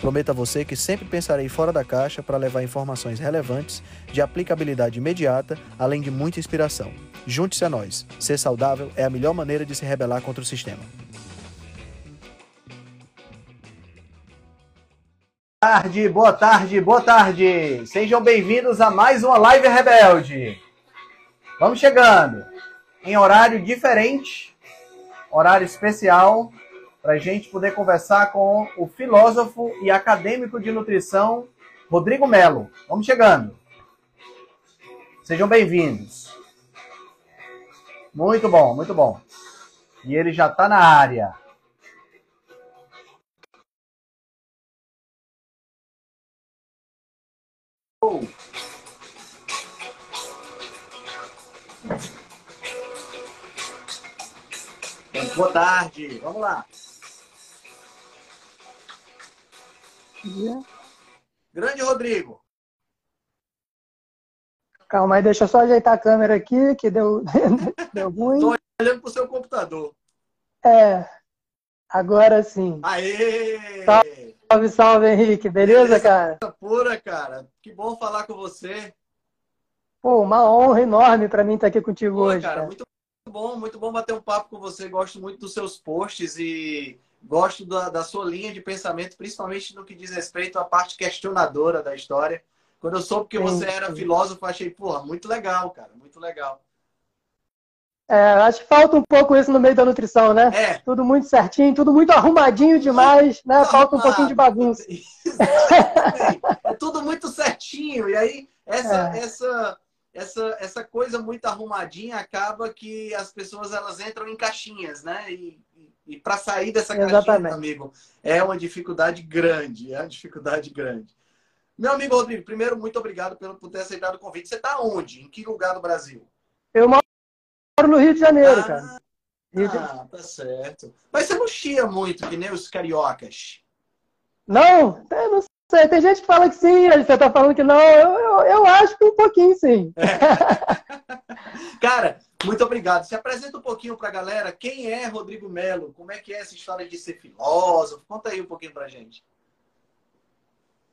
Prometo a você que sempre pensarei fora da caixa para levar informações relevantes, de aplicabilidade imediata, além de muita inspiração. Junte-se a nós. Ser saudável é a melhor maneira de se rebelar contra o sistema. Boa tarde, boa tarde, boa tarde. Sejam bem-vindos a mais uma Live Rebelde. Vamos chegando em horário diferente, horário especial, para a gente poder conversar com o filósofo e acadêmico de nutrição, Rodrigo Melo. Vamos chegando. Sejam bem-vindos. Muito bom, muito bom. E ele já está na área. Boa tarde, vamos lá. Dia. Grande Rodrigo. Calma aí, deixa eu só ajeitar a câmera aqui, que deu, deu ruim. Estou olhando para o seu computador. É, agora sim. Aê! Salve, salve, Henrique. Beleza, Beleza. cara? Pura, cara. Que bom falar com você. Pô, uma honra enorme para mim estar aqui contigo Pô, hoje, cara, cara. muito bom, muito bom bater um papo com você. Gosto muito dos seus posts e gosto da, da sua linha de pensamento, principalmente no que diz respeito à parte questionadora da história. Quando eu soube que Sim, você era sim. filósofo, achei, porra, muito legal, cara, muito legal. É, acho que falta um pouco isso no meio da nutrição, né? É, Tudo muito certinho, tudo muito arrumadinho demais, né? Falta um pouquinho de bagunça. É tudo muito certinho. E aí, essa, É. essa, essa, essa coisa muito arrumadinha acaba que as pessoas elas entram em caixinhas, né? E, e para sair dessa caixinha, Exatamente. amigo, é uma dificuldade grande. É uma dificuldade grande. Meu amigo Rodrigo, primeiro, muito obrigado pelo, por ter aceitado o convite. Você está onde? Em que lugar do Brasil? Eu moro no Rio de Janeiro, Ah, cara. Rio de- Ah, tá certo. Mas você não chia muito, que nem os cariocas. Não, eu não sei. Tem gente que fala que sim, você tá falando que não. Eu, eu, eu acho que um pouquinho sim. Cara, muito obrigado. Se apresenta um pouquinho para a galera. Quem é Rodrigo Melo? Como é que é essa história de ser filósofo? Conta aí um pouquinho pra gente.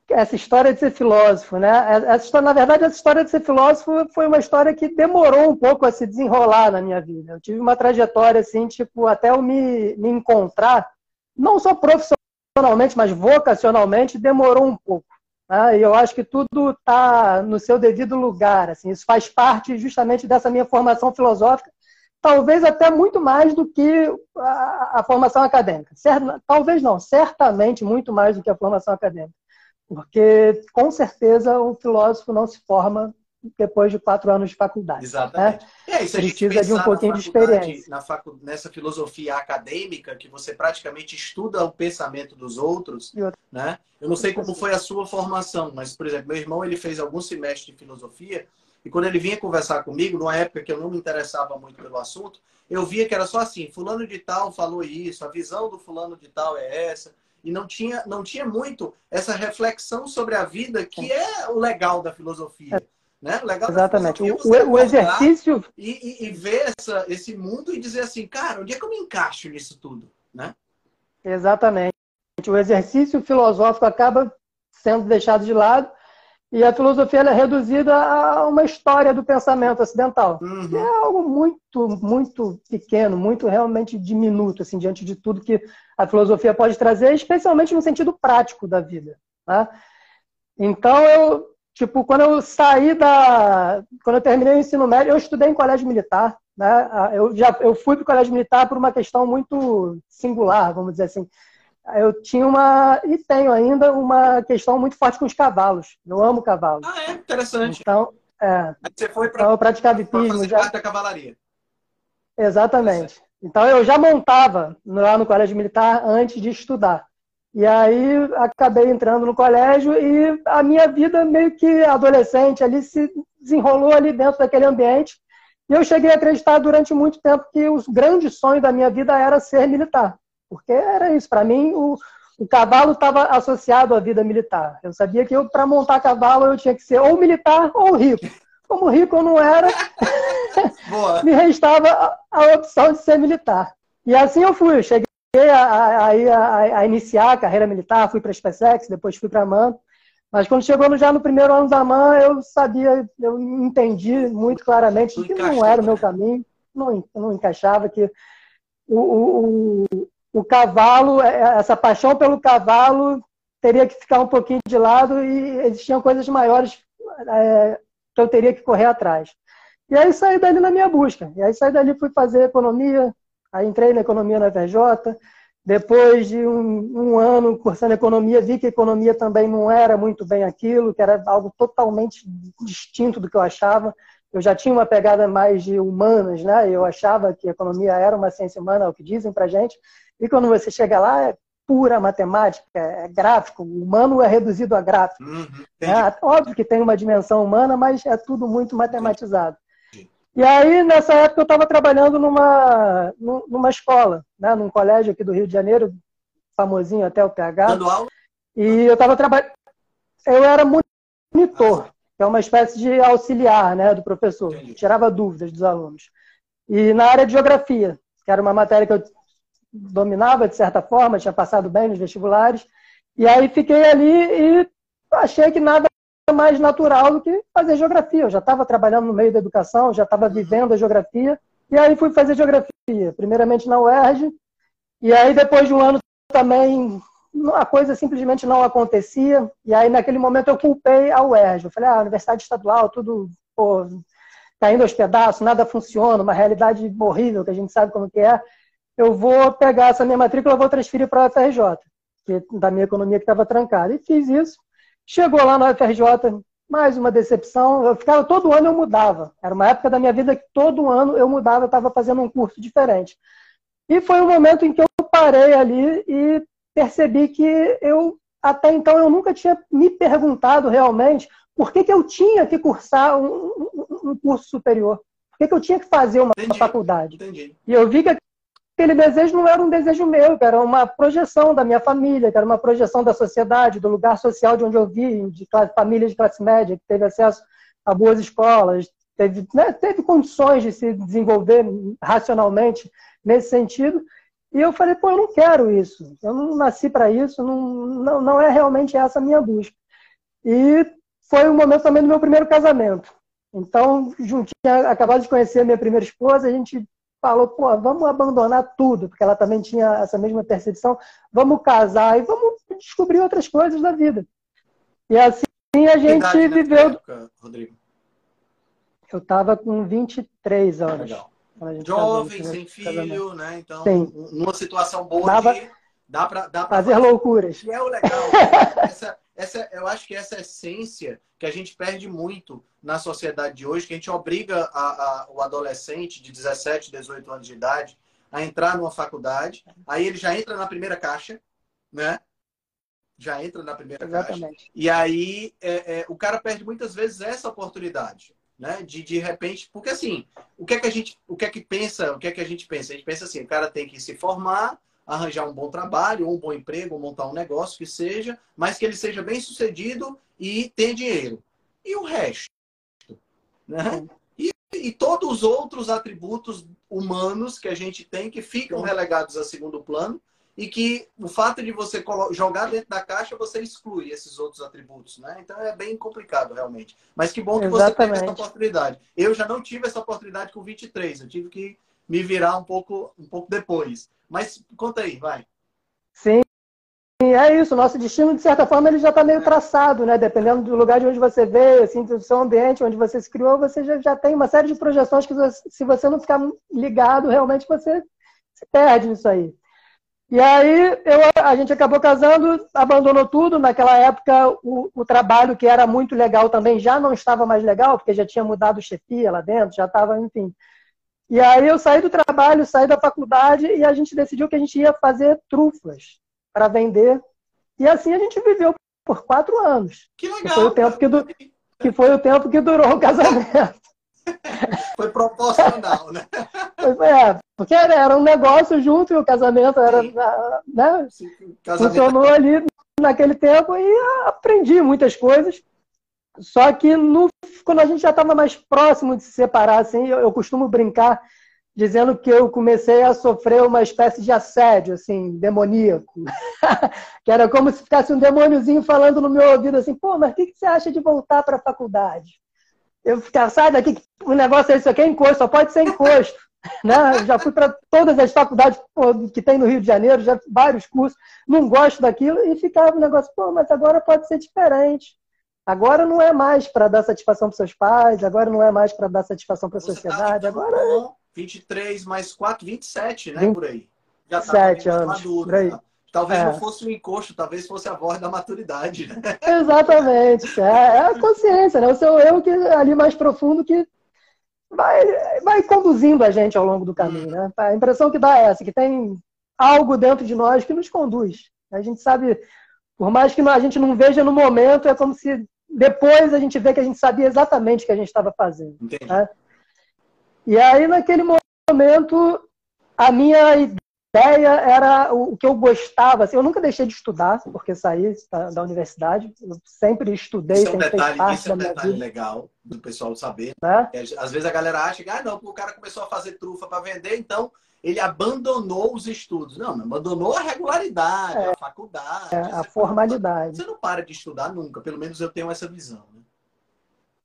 essa história de ser filósofo, né? Essa história, na verdade, essa história de ser filósofo foi uma história que demorou um pouco a se desenrolar na minha vida. Eu tive uma trajetória assim, tipo, até eu me, me encontrar, não só profissionalmente, mas vocacionalmente, demorou um pouco. Né? E eu acho que tudo está no seu devido lugar. Assim, isso faz parte justamente dessa minha formação filosófica, talvez até muito mais do que a, a formação acadêmica. Cer- talvez não, certamente muito mais do que a formação acadêmica. Porque, com certeza, o filósofo não se forma depois de quatro anos de faculdade. Exatamente. E aí, se a gente Precisa de um pouquinho de experiência. Na facu... Nessa filosofia acadêmica, que você praticamente estuda o pensamento dos outros, outra- né? Eu não sei como foi a sua formação, mas, por exemplo, meu irmão ele fez alguns semestres de filosofia e quando ele vinha conversar comigo, numa época que eu não me interessava muito pelo assunto, eu via que era só assim, fulano de tal falou isso, a visão do fulano de tal é essa, e não tinha, não tinha muito essa reflexão sobre a vida, que é o legal da filosofia. Né? Legal Exatamente. O, o- exercício, e, e- e ver essa, esse mundo e dizer assim, cara, onde é que eu me encaixo nisso tudo? Né? exatamente. O exercício filosófico acaba sendo deixado de lado e a filosofia ela é reduzida a uma história do pensamento ocidental. Uhum. é algo muito, muito pequeno, muito realmente diminuto, assim, diante de tudo que a filosofia pode trazer, especialmente no sentido prático da vida. Né? Então, eu, tipo, quando eu saí da. Quando eu terminei o ensino médio, eu estudei em colégio militar. Né? Eu, já, eu fui para o colégio militar por uma questão muito singular, vamos dizer assim. Eu tinha uma, e tenho ainda, uma questão muito forte com os cavalos. Eu amo cavalos. Ah, é interessante. Então, é, Aí Você foi então para eu praticava hipismo já. parte da cavalaria. Exatamente. Então eu já montava lá no colégio militar antes de estudar. E aí acabei entrando no colégio e a minha vida meio que adolescente ali se desenrolou ali dentro daquele ambiente. E eu cheguei a acreditar durante muito tempo que o grande sonho da minha vida era ser militar. Porque era isso, para mim o, o cavalo estava associado à vida militar. Eu sabia que para montar cavalo eu tinha que ser ou militar ou rico. Como rico eu não era, me restava a, a opção de ser militar. E assim eu fui. Eu cheguei a, a, a, iniciar a carreira militar, fui para a SpaceX, depois fui para a MAN. Mas quando chegou já no primeiro ano da MAN, eu sabia, eu entendi muito claramente que não era o meu caminho, não, não encaixava, que o, o, o, o cavalo, é, essa paixão pelo cavalo teria que ficar um pouquinho de lado e existiam coisas maiores é, que eu teria que correr atrás. E aí saí dali na minha busca. E aí saí dali, fui fazer economia, Aí entrei na economia na FRJ. Depois de um, um, ano cursando economia, vi que economia também não era muito bem aquilo, que era algo totalmente distinto do que eu achava. Eu já tinha uma pegada mais de humanas, né? Eu achava que economia era uma ciência humana, é o que dizem pra gente. E quando você chega lá, é pura matemática, é gráfico. O humano é reduzido a gráfico. Uhum, é, óbvio que tem uma dimensão humana, mas é tudo muito matematizado. E aí, nessa época, eu estava trabalhando numa, numa escola, né, num colégio aqui do Rio de Janeiro, famosinho até o PH. Dando aula? E eu estava trabalhando. Eu era monitor, que é uma espécie de auxiliar né, do professor, Entendi. tirava dúvidas dos alunos. E na área de geografia, que era uma matéria que eu dominava de certa forma, tinha passado bem nos vestibulares. E aí fiquei ali e achei que nada mais natural do que fazer geografia. Eu já estava trabalhando no meio da educação, já estava vivendo a geografia, e aí fui fazer geografia, primeiramente na UERJ, e aí depois de um ano também a coisa simplesmente não acontecia, e aí naquele momento eu culpei a UERJ. Eu falei, ah, Universidade Estadual, tudo caindo aos pedaços, nada funciona, uma realidade horrível que a gente sabe como que é. Eu vou pegar essa minha matrícula, vou transferir para a UFRJ, que, da minha economia que estava trancada. E fiz isso. Chegou lá no UFRJ, mais uma decepção. Eu ficava, todo ano eu mudava. Era uma época da minha vida que todo ano eu mudava, eu estava fazendo um curso diferente. E foi um momento em que eu parei ali e percebi que eu, até então, eu nunca tinha me perguntado realmente por que, que eu tinha que cursar um, um curso superior. Por que, que eu tinha que fazer uma Entendi. faculdade? Entendi. E eu vi que aquele desejo não era um desejo meu, era uma projeção da minha família, era uma projeção da sociedade, do lugar social de onde eu vim, de classe, família de classe média, que teve acesso a boas escolas, teve, né, teve condições de se desenvolver racionalmente nesse sentido. E eu falei, pô, eu não quero isso, eu não nasci para isso, não, não, não é realmente essa a minha busca. E foi o momento também do meu primeiro casamento. Então, tinha acabado de conhecer a minha primeira esposa, a gente falou, pô, vamos abandonar tudo, porque ela também tinha essa mesma percepção, vamos casar e vamos descobrir outras coisas da vida. E assim a gente viveu. Época, Rodrigo? Eu estava com 23 anos. Legal. Jovem, sem filho, né? Então, Sim. numa situação boa Dava, de, dá para fazer, loucuras. E é o legal. essa, essa, eu acho que essa essência que a gente perde muito na sociedade de hoje, que a gente obriga a, a, o adolescente de 17, 18 anos de idade a entrar numa faculdade, aí ele já entra na primeira caixa, né? Já entra na primeira Exatamente. caixa. E aí é, é, o cara perde muitas vezes essa oportunidade, né? De de repente, porque assim, o que é que a gente, o que é que pensa, o que é que a gente pensa? A gente pensa assim, o cara tem que se formar, arranjar um bom trabalho, ou um bom emprego, ou montar um negócio que seja, mas que ele seja bem sucedido e tenha dinheiro. E o resto? Né? E, e todos os outros atributos humanos que a gente tem que ficam relegados a segundo plano e que o fato de você jogar dentro da caixa, você exclui esses outros atributos, né? Então é bem complicado, realmente. Mas que bom que Exatamente. você teve essa oportunidade. Eu já não tive essa oportunidade com 23, eu tive que me virar um pouco, um pouco depois. Mas conta aí, vai. Sim, é isso. Nosso destino, de certa forma, ele já está meio traçado, né? Dependendo do lugar de onde você veio, assim, do seu ambiente, onde você se criou, você já, já tem uma série de projeções que, se você não ficar ligado, realmente você se perde nisso aí. E aí eu, a gente acabou casando, abandonou tudo. Naquela época, o, o, trabalho que era muito legal também já não estava mais legal, porque já tinha mudado chefia lá dentro, já estava, enfim, e aí eu saí do trabalho, saí da faculdade e a gente decidiu que a gente ia fazer trufas para vender E assim a gente viveu por quatro anos. Que legal. Que foi o tempo que, du... que, foi o tempo que durou o casamento. foi proporcional, né? É, porque era um negócio junto e o casamento era, né? Sim, casamento... Funcionou ali naquele tempo e aprendi muitas coisas. Só que no, quando a gente já estava mais próximo de se separar, assim, eu, eu, costumo brincar dizendo que eu comecei a sofrer uma espécie de assédio, assim, demoníaco. que era como se ficasse um demôniozinho falando no meu ouvido assim, pô, mas o que, que você acha de voltar para a faculdade? Eu ficava, sai daqui, o negócio é isso aqui, é encosto, só pode ser encosto. né? Já fui para todas as faculdades que tem no Rio de Janeiro, já vários cursos, não gosto daquilo, e ficava o negócio, pô, mas agora pode ser diferente. Agora não é mais para dar satisfação para seus pais, agora não é mais para dar satisfação para a tá sociedade. Tá agora é... 23 mais 4, 27, né? 20... Por aí. Já tá 7 anos. Maduro, por aí. Né? Talvez é. não fosse o encosto, talvez fosse a voz da maturidade. Né? Exatamente. É, é, a consciência, né? O seu eu que é ali mais profundo que vai, vai conduzindo a gente ao longo do caminho. Né? A impressão que dá é essa, que tem algo dentro de nós que nos conduz. A gente sabe, por mais que a gente não veja no momento, é como se depois a gente vê que a gente sabia exatamente o que a gente estava fazendo. Né? E aí, naquele momento, a minha ideia era o que eu gostava. Assim, eu nunca deixei de estudar, porque saí da, da universidade. Eu sempre estudei, isso é um detalhe, isso é um detalhe legal do pessoal saber. Né? Às vezes a galera acha que, ah, não, o cara começou a fazer trufa para vender, então ele abandonou os estudos. Não, abandonou a regularidade, é, a faculdade. É, a formalidade. Você não para de estudar nunca, pelo menos eu tenho essa visão. Né?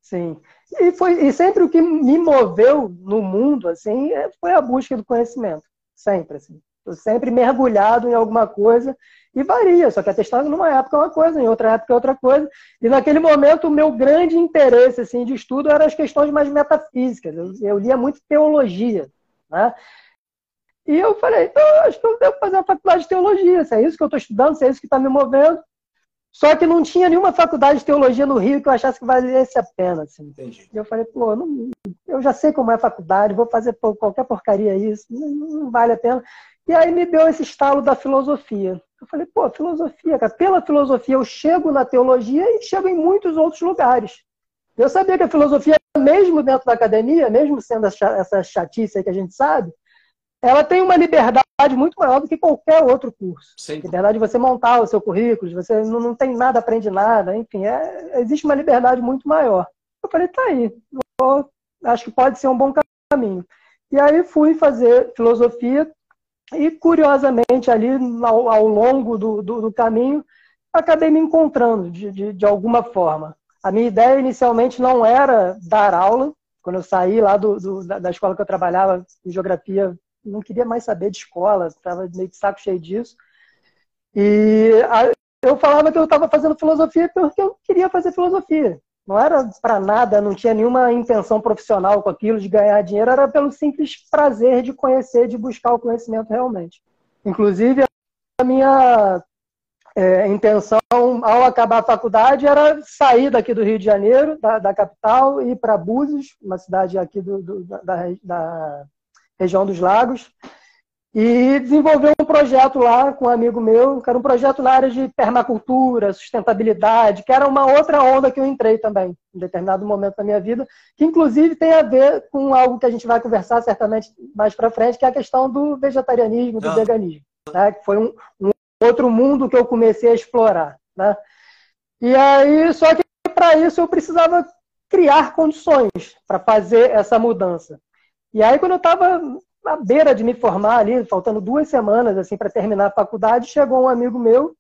Sim. E, foi, e sempre o que me moveu no mundo assim, é, foi a busca do conhecimento. Sempre. Assim. Estou sempre mergulhado em alguma coisa e varia. Só que atestado numa época é uma coisa, em outra época é outra coisa. E naquele momento o meu grande interesse assim, de estudo eram as questões mais metafísicas. Eu, eu lia muito teologia. Né? E eu falei, então, acho que eu devo fazer a faculdade de teologia, se é isso que eu estou estudando, se é isso que está me movendo. Só que não tinha nenhuma faculdade de teologia no Rio que eu achasse que valesse a pena. Assim. Entendi. E eu falei, pô, não, eu já sei como é a faculdade, vou fazer qualquer porcaria isso, não, não, vale a pena. E aí me deu esse estalo da filosofia. Eu falei, pô, filosofia, cara, pela filosofia eu chego na teologia e chego em muitos outros lugares. Eu sabia que a filosofia, mesmo dentro da academia, mesmo sendo essa chatice que a gente sabe, ela tem uma liberdade muito maior do que qualquer outro curso. Sim. Liberdade de você montar o seu currículo, você não, não tem nada, aprende nada, enfim, é, existe uma liberdade muito maior. Eu falei, tá aí, vou, acho que pode ser um bom caminho. E aí fui fazer filosofia e, curiosamente, ali ao, ao longo do, do, do, caminho, acabei me encontrando de, de, de alguma forma. A minha ideia inicialmente não era dar aula, quando eu saí lá do, do, da escola que eu trabalhava em geografia não queria mais saber de escola, estava meio de saco cheio disso. E eu falava que eu estava fazendo filosofia porque eu queria fazer filosofia. Não era para nada, não tinha nenhuma intenção profissional com aquilo de ganhar dinheiro, era pelo simples prazer de conhecer, de buscar o conhecimento realmente. Inclusive, a minha é, intenção ao acabar a faculdade era sair daqui do Rio de Janeiro, da, da capital, ir para Búzios, uma cidade aqui do, do, da, da, região dos lagos, e desenvolveu um projeto lá com um amigo meu, que era um projeto na área de permacultura, sustentabilidade, que era uma outra onda que eu entrei também, em determinado momento da minha vida, que inclusive tem a ver com algo que a gente vai conversar certamente mais para frente, que é a questão do vegetarianismo, do ah. veganismo, né? que foi um, um, outro mundo que eu comecei a explorar. Né? E aí, só que para isso eu precisava criar condições para fazer essa mudança. E aí, quando eu estava à beira de me formar ali, faltando duas semanas assim para terminar a faculdade, chegou um amigo meu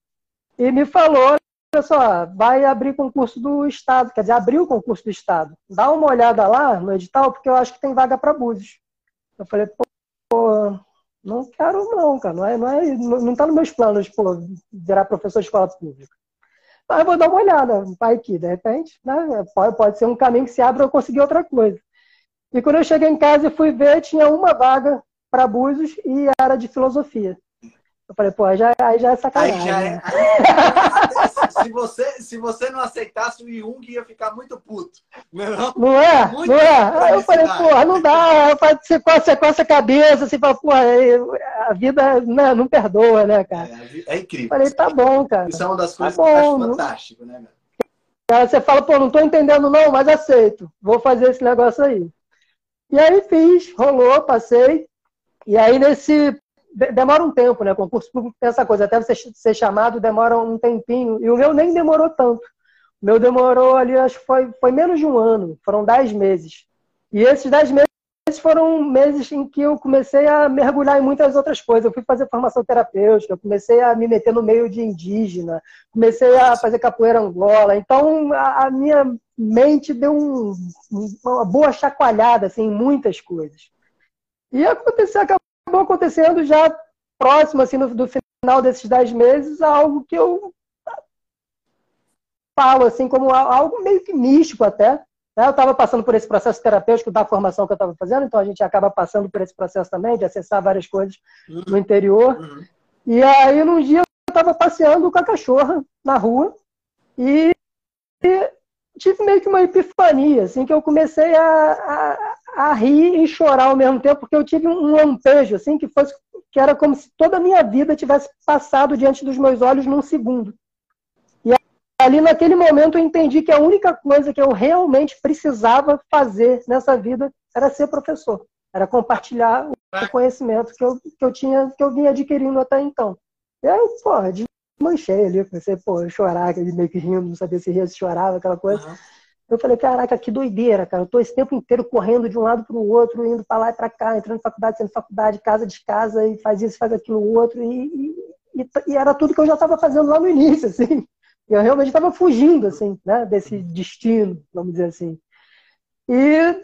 e me falou: olha só, vai abrir concurso do Estado, quer dizer, abriu o concurso do Estado. Dá uma olhada lá no edital, porque eu acho que tem vaga para Búzios. Eu falei, pô, não quero não, cara, não é, não é, não está nos meus planos, pô, virar professor de escola pública. Mas vou dar uma olhada, vai que de repente, né, pode, pode ser um caminho que se abre eu conseguir outra coisa. E quando eu cheguei em casa e fui ver, tinha uma vaga para Búzios e era de filosofia. Eu falei, pô, já, aí já é sacanagem. Aí já é. Né? se, você, se você não aceitasse, o Jung ia ficar muito puto. Não, não é? Muito não é? Aí eu falei, porra, não dá. Você coça, coça a cabeça, você fala, porra, a vida não, não perdoa, né, cara? É, é incrível. Falei, tá bom, cara. Isso é uma das tá coisas tá que eu acho fantástico, né, cara? Você fala, pô, não tô entendendo não, mas aceito. Vou fazer esse negócio aí. E aí fiz, rolou, passei. E aí nesse demora um tempo, né? Concurso público tem essa coisa, até você ser chamado demora um tempinho. E o meu nem demorou tanto. O meu demorou ali, acho que foi, foi menos de um ano, foram dez meses. E esses dez meses foram meses em que eu comecei a mergulhar em muitas outras coisas. Eu fui fazer formação terapêutica, comecei a me meter no meio de indígena, comecei a fazer capoeira angola. Então, a, a minha mente deu um, uma boa chacoalhada assim, em muitas coisas. E aconteceu, acabou acontecendo já próximo assim, do, do final desses dez meses, algo que eu falo assim como algo meio que místico até. Né? Eu estava passando por esse processo terapêutico da formação que eu estava fazendo, então a gente acaba passando por esse processo também, de acessar várias coisas uhum. no interior. Uhum. E aí, num dia, eu estava passeando com a cachorra na rua e, e tive meio que uma epifania, assim, que eu comecei a, a, a, rir e chorar ao mesmo tempo, porque eu tive um lampejo, assim, que fosse que era como se toda a minha vida tivesse passado diante dos meus olhos num segundo. E ali naquele momento eu entendi que a única coisa que eu realmente precisava fazer nessa vida era ser professor, era compartilhar o conhecimento que eu, que eu tinha, que eu vinha adquirindo até então. E aí, porra, manchei ali, comecei pô, a chorar, meio que rindo, não sabia se ria, se chorava, aquela coisa. Uhum. Eu falei, caraca, que doideira, cara. Eu tô esse tempo inteiro correndo de um lado para o outro, indo para lá e para cá, entrando em faculdade, saindo de faculdade, casa de casa, e faz isso, faz aquilo, outro. E, e, e era tudo que eu já estava fazendo lá no início, assim. Eu realmente estava fugindo, assim, né, desse destino, vamos dizer assim. E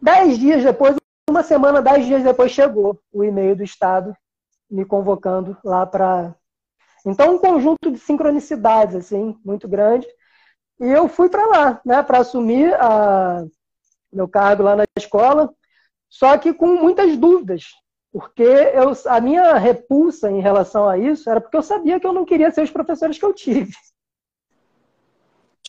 dez dias depois, uma semana, dez dias depois, chegou o e-mail do Estado me convocando lá para então, um conjunto de sincronicidades, assim, muito grande. E eu fui para lá, né, para assumir a, meu cargo lá na escola, só que com muitas dúvidas, porque eu, a minha repulsa em relação a isso era porque eu sabia que eu não queria ser os professores que eu tive.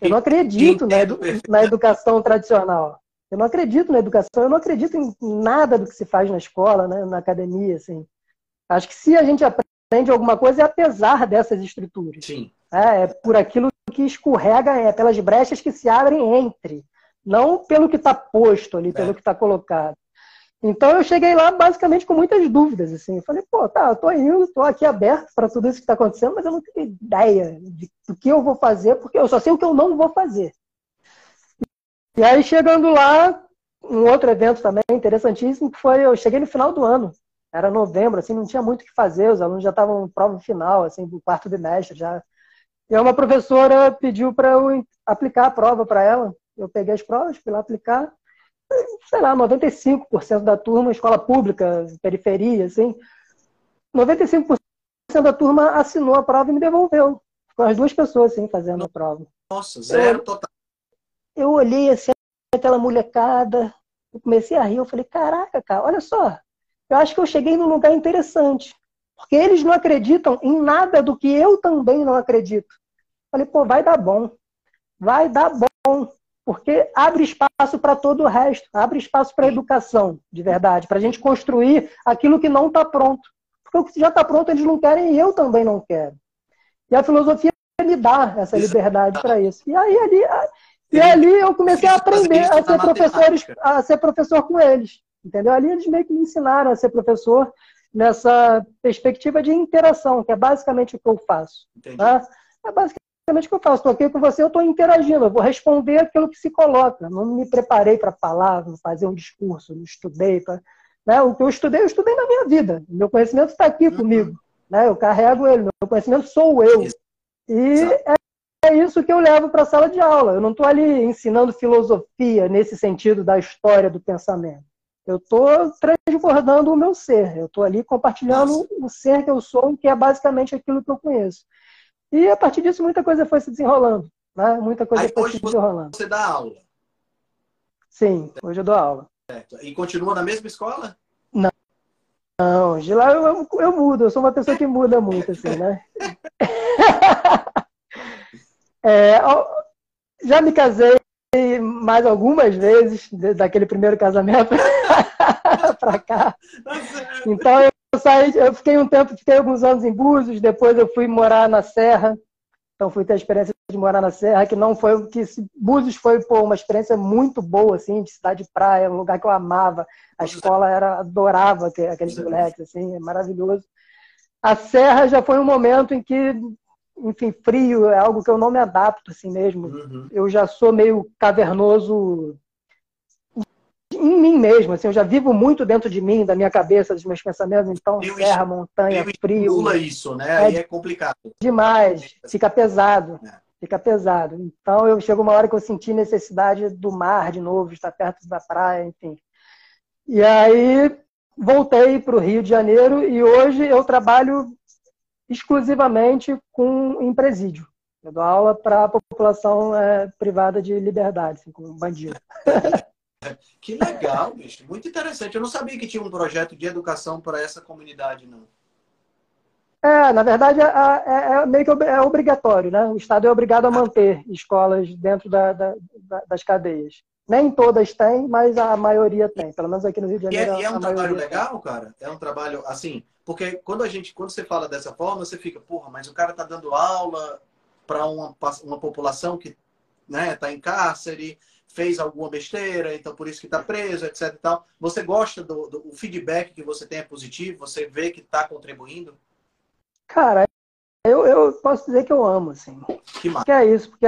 Eu não acredito na, edu na educação tradicional. Eu não acredito na educação, eu não acredito em nada do que se faz na escola, né, na academia, assim. Acho que se a gente aprende aprende alguma coisa é apesar dessas estruturas. Sim. É, é por aquilo que escorrega, é pelas brechas que se abrem entre, não pelo que está posto ali, é. pelo que está colocado. Então eu cheguei lá basicamente com muitas dúvidas, assim. Eu falei, pô, tá, eu tô indo, tô aqui aberto para tudo isso que está acontecendo, mas eu não tenho ideia de, do que eu vou fazer, porque eu só sei o que eu não vou fazer. E aí chegando lá, um outro evento também interessantíssimo, que foi, eu cheguei no final do ano, era novembro, assim, não tinha muito o que fazer, os alunos já estavam em prova final, assim, do quarto bimestre já. E uma professora pediu para eu aplicar a prova para ela. Eu peguei as provas, fui lá aplicar. Sei lá, 95% da turma, escola pública, periferia, assim. 95% da turma assinou a prova e me devolveu. Com as duas pessoas, assim, fazendo a prova. Nossa, zero eu, total. Eu olhei, assim, aquela molecada, eu comecei a rir. Eu falei, caraca, cara, olha só, eu acho que eu cheguei num lugar interessante. Porque eles não acreditam em nada do que eu também não acredito. Falei, pô, vai dar bom. Vai dar bom. Porque abre espaço para todo o resto. Abre espaço para a educação, de verdade. Para a gente construir aquilo que não está pronto. Porque o que já está pronto eles não querem e eu também não quero. E a filosofia me dá essa liberdade para isso. E aí ali, e ali eu comecei a aprender a ser, professores, a ser professor com eles. Entendeu? Ali eles meio que me ensinaram a ser professor nessa perspectiva de interação, que é basicamente o que eu faço. Tá? É basicamente o que eu faço. Estou aqui com você, eu estou interagindo, eu vou responder aquilo que se coloca. Não me preparei para falar, não fazer um discurso, não estudei. Pra... Né? O que eu estudei, eu estudei na minha vida. Meu conhecimento está aqui uhum. comigo. Né? Eu carrego ele, meu conhecimento sou eu. E é, é isso que eu levo para a sala de aula. Eu não estou ali ensinando filosofia nesse sentido da história do pensamento. Eu estou transbordando o meu ser. Eu estou ali compartilhando Nossa. o ser que eu sou, que é basicamente aquilo que eu conheço. E a partir disso, muita coisa foi se desenrolando. Né? Muita coisa Aí, foi se desenrolando. Você dá aula? Sim, hoje eu dou aula. Certo. E continua na mesma escola? Não. Não, de lá eu, eu, eu mudo. Eu sou uma pessoa que muda muito, assim, né? É, já me casei mais algumas vezes daquele primeiro casamento para cá. Então eu saí, eu fiquei um tempo, fiquei alguns anos em Búzios, depois eu fui morar na Serra. Então fui ter a experiência de morar na Serra, que não foi que Búzios foi pô, uma experiência muito boa assim, de cidade de praia, um lugar que eu amava. A escola era adorava aqueles moleques assim, é maravilhoso. A Serra já foi um momento em que enfim, frio é algo que eu não me adapto assim mesmo. Uhum. Eu já sou meio cavernoso em mim mesmo, assim, eu já vivo muito dentro de mim, da minha cabeça, dos meus pensamentos, então eu serra, montanha, frio. Pula isso, né? Aí é, é complicado. Demais, fica pesado. É. Fica pesado. Então eu chego uma hora que eu senti necessidade do mar de novo, estar perto da praia, enfim. E aí voltei para o Rio de Janeiro e hoje eu trabalho exclusivamente com em presídio. Eu dou aula para a população é, privada de liberdade, assim, com bandido. Que legal, bicho. Muito interessante. Eu não sabia que tinha um projeto de educação para essa comunidade, não. É, na verdade, é, é, é, meio que é obrigatório, né? O Estado é obrigado a manter escolas dentro da, da, das cadeias. Nem todas têm, mas a maioria tem. Pelo menos aqui no Rio de Janeiro. E é, e é um trabalho legal, tem. cara? É um trabalho, assim, porque quando a gente, quando você fala dessa forma, você fica, porra, mas o cara tá dando aula para uma, uma população que né, tá em cárcere, fez alguma besteira, então por isso que está preso, etc. E tal. Você gosta do, do feedback que você tem é positivo? Você vê que está contribuindo? Cara, eu, eu posso dizer que eu amo, assim. Que, que é isso, porque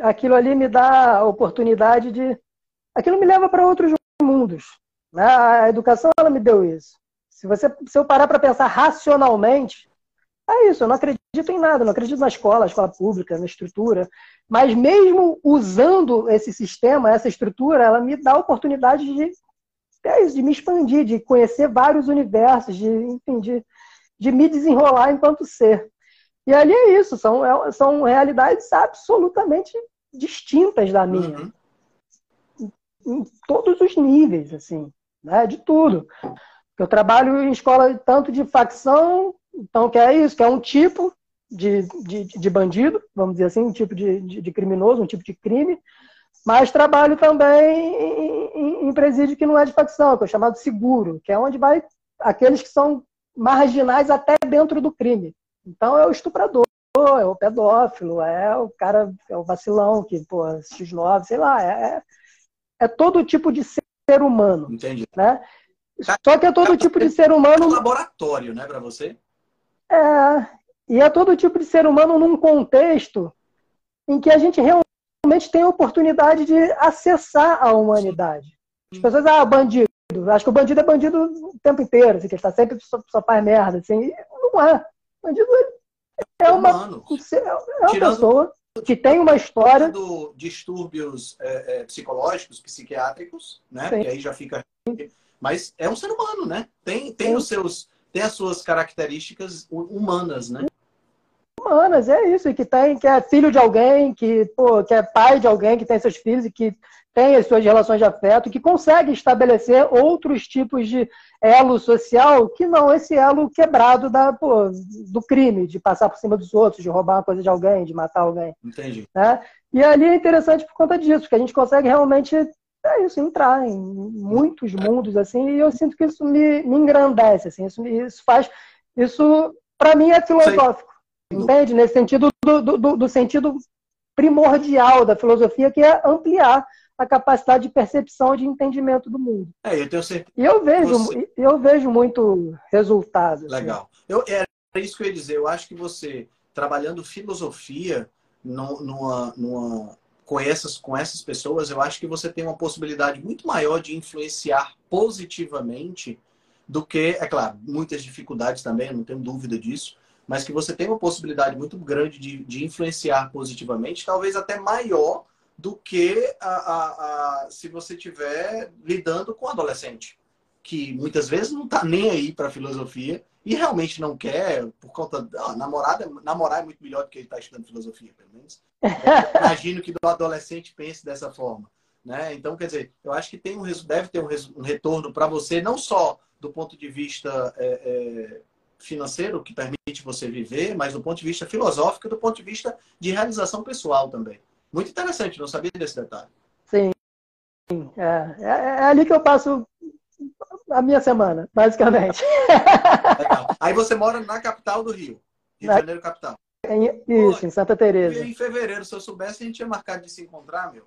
aquilo ali me dá a oportunidade de. Aquilo me leva para outros mundos. Né? A educação ela me deu isso. Se, você, se eu parar para pensar racionalmente, é isso, eu não acredito em nada, não acredito na escola, na escola pública, na estrutura. Mas mesmo usando esse sistema, essa estrutura, ela me dá a oportunidade de, é isso, de me expandir, de conhecer vários universos, de, enfim, de, de me desenrolar enquanto ser. E ali é isso, são, é, são realidades absolutamente distintas da minha. Uhum. Em, todos os níveis, assim, né? de tudo. Eu trabalho em escola tanto de facção então, que é isso, que é um tipo de, de, de bandido, vamos dizer assim, um tipo de, de, de, criminoso, um tipo de crime, mas trabalho também em, em, em presídio que não é de facção, que é chamado seguro, que é onde vai aqueles que são marginais até dentro do crime. Então, é o estuprador, é o pedófilo, é o cara, é o vacilão, que, pô, X9, sei lá, é, é todo tipo de ser humano. Entendi. Né? Só que é todo tipo de ser humano. É um laboratório, né, para você? É, e é todo tipo de ser humano num contexto em que a gente realmente tem a oportunidade de acessar a humanidade. As pessoas, ah, bandido. Acho que o bandido é bandido o tempo inteiro, assim, que está sempre só, só faz merda. Assim. Não é. Bandido é uma, é uma pessoa que tem uma história. distúrbios é, é, psicológicos, psiquiátricos, né? Sim. Que aí já fica. Mas é um ser humano, né? Tem, tem os seus tem as suas características humanas, né? Humanas, é isso, e que tem, que é filho de alguém, que, pô, que é pai de alguém, que tem seus filhos e que tem as suas relações de afeto, que consegue estabelecer outros tipos de elo social que não esse elo quebrado da, pô, do crime, de passar por cima dos outros, de roubar uma coisa de alguém, de matar alguém. Entendi. Né? E ali é interessante por conta disso, que a gente consegue realmente é isso, entrar em muitos mundos, assim, e eu sinto que isso me, me engrandece, assim, isso, isso faz, isso para mim é filosófico. Entende? Nesse sentido do, do, do, sentido primordial da filosofia, que é ampliar a capacidade de percepção e de entendimento do mundo. É, eu tenho certeza. E eu vejo, você... eu vejo muito resultado. Assim. Legal. Assim. Eu, era isso que eu ia dizer. Eu acho que você, trabalhando filosofia numa, numa com essas, com essas pessoas, eu acho que você tem uma possibilidade muito maior de influenciar positivamente do que, é claro, muitas dificuldades também, não tenho dúvida disso, mas que você tem uma possibilidade muito grande de, de influenciar positivamente, talvez até maior do que a, a, a se você estiver lidando com adolescente, que muitas vezes não está nem aí para a filosofia e realmente não quer, por conta da namorada, namorar é muito melhor do que ele está estudando filosofia, pelo menos. imagino que o adolescente pense dessa forma. Né? Então, quer dizer, eu acho que tem um, deve ter um, um retorno para você, não só do ponto de vista é, é, financeiro que permite você viver, mas do ponto de vista filosófico e do ponto de vista de realização pessoal também. Muito interessante, não sabia desse detalhe. Sim. É, é, é ali que eu passo a minha semana, basicamente. Legal. Aí você mora na capital do Rio, Rio de Janeiro, capital. Isso, Pô, em Santa Teresa. Em fevereiro, se eu soubesse, a gente tinha marcado de se encontrar, meu.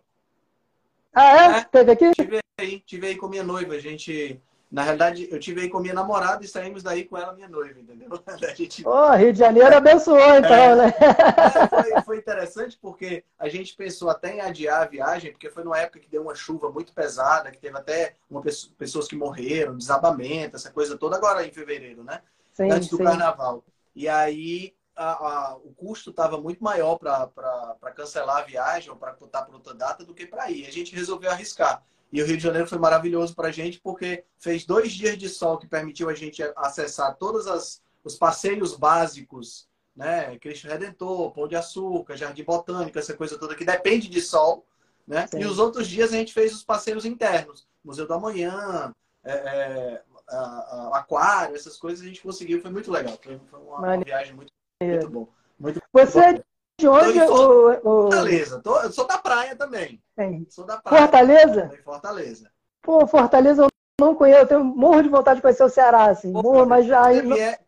Ah, é? é? Teve aqui? Tive aí, tive aí com minha noiva. A gente na realidade, eu tive aí com minha namorada e saímos daí com ela, minha noiva, entendeu? A gente... Oh, Rio de Janeiro abençoou, então, é, né? É, foi, foi, interessante porque a gente pensou até em adiar a viagem, porque foi numa época que deu uma chuva muito pesada, que teve até uma pessoa, pessoas que morreram, desabamento, essa coisa toda, agora em fevereiro, né? Sim, Antes do sim. carnaval. E aí a, a, o custo estava muito maior para cancelar a viagem ou para botar para outra data do que para ir. A gente resolveu arriscar. E o Rio de Janeiro foi maravilhoso para a gente porque fez dois dias de sol que permitiu a gente acessar todos as, os passeios básicos, né? Cristo Redentor, Pão de Açúcar, Jardim Botânico, essa coisa toda que depende de sol, né? Sim. E os outros dias a gente fez os passeios internos, Museu do Amanhã, é, é, a, a, aquário, essas coisas a gente conseguiu, foi muito legal. Foi, foi uma, uma, viagem muito, muito bom. Muito Você bom. De onde? O, o... Fortaleza. Tô, eu sou da praia também. Sou da praia. Fortaleza? Fortaleza. Pô, Fortaleza eu não conheço. Eu tenho morro de vontade de conhecer o Ceará, assim. Pô, morro, mas já. É...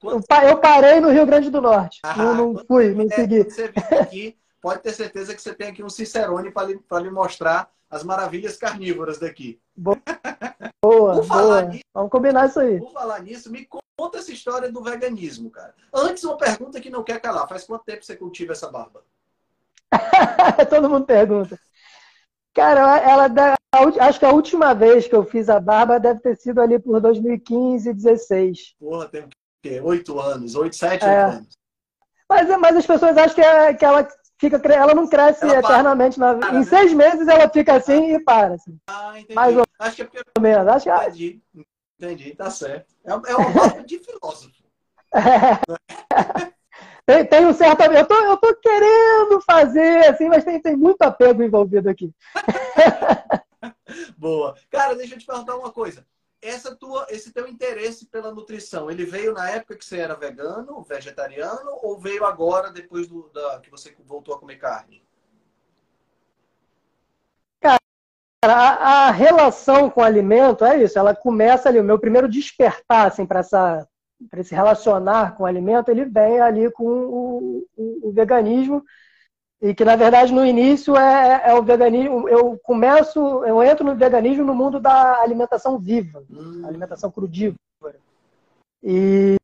Eu parei no Rio Grande do Norte. Ah, não, não fui, não segui. Quando você vier aqui, pode ter certeza que você tem aqui um Cicerone para lhe, lhe mostrar as maravilhas carnívoras daqui. Boa, boa. Nisso, Vamos combinar isso aí. Por falar nisso, me Conta essa história do veganismo, cara. Antes, uma pergunta que não quer calar. Faz quanto tempo você cultiva essa barba? Todo mundo pergunta. Cara, ela acho que a última vez que eu fiz a barba deve ter sido ali por 2015, 16. Porra, tem o quê? Oito anos, oito, sete é. anos. Mas, mas as pessoas acham que, é, que ela fica, ela não cresce ela eternamente. Na, para, em né? seis meses ela fica assim ah. e para. Assim. Ah, entendi. Mais ou acho que é porque... menos. Acho que... Entendi. Entendi, tá certo. É, é uma barba de filósofo. tem, tem, um certo. Eu tô, eu tô querendo fazer, assim, mas tem, tem muito apego envolvido aqui. Boa. Cara, deixa eu te perguntar uma coisa. Essa tua, esse teu interesse pela nutrição, ele veio na época que você era vegano, vegetariano, ou veio agora, depois do, da, que você voltou a comer carne? A, a, relação com o alimento é isso, ela começa ali, o meu primeiro despertar assim, para se relacionar com o alimento, ele vem ali com o, o, o, veganismo, e que na verdade no início é, é, o veganismo, eu começo, eu entro no veganismo no mundo da alimentação viva, hum. alimentação crudívora. E,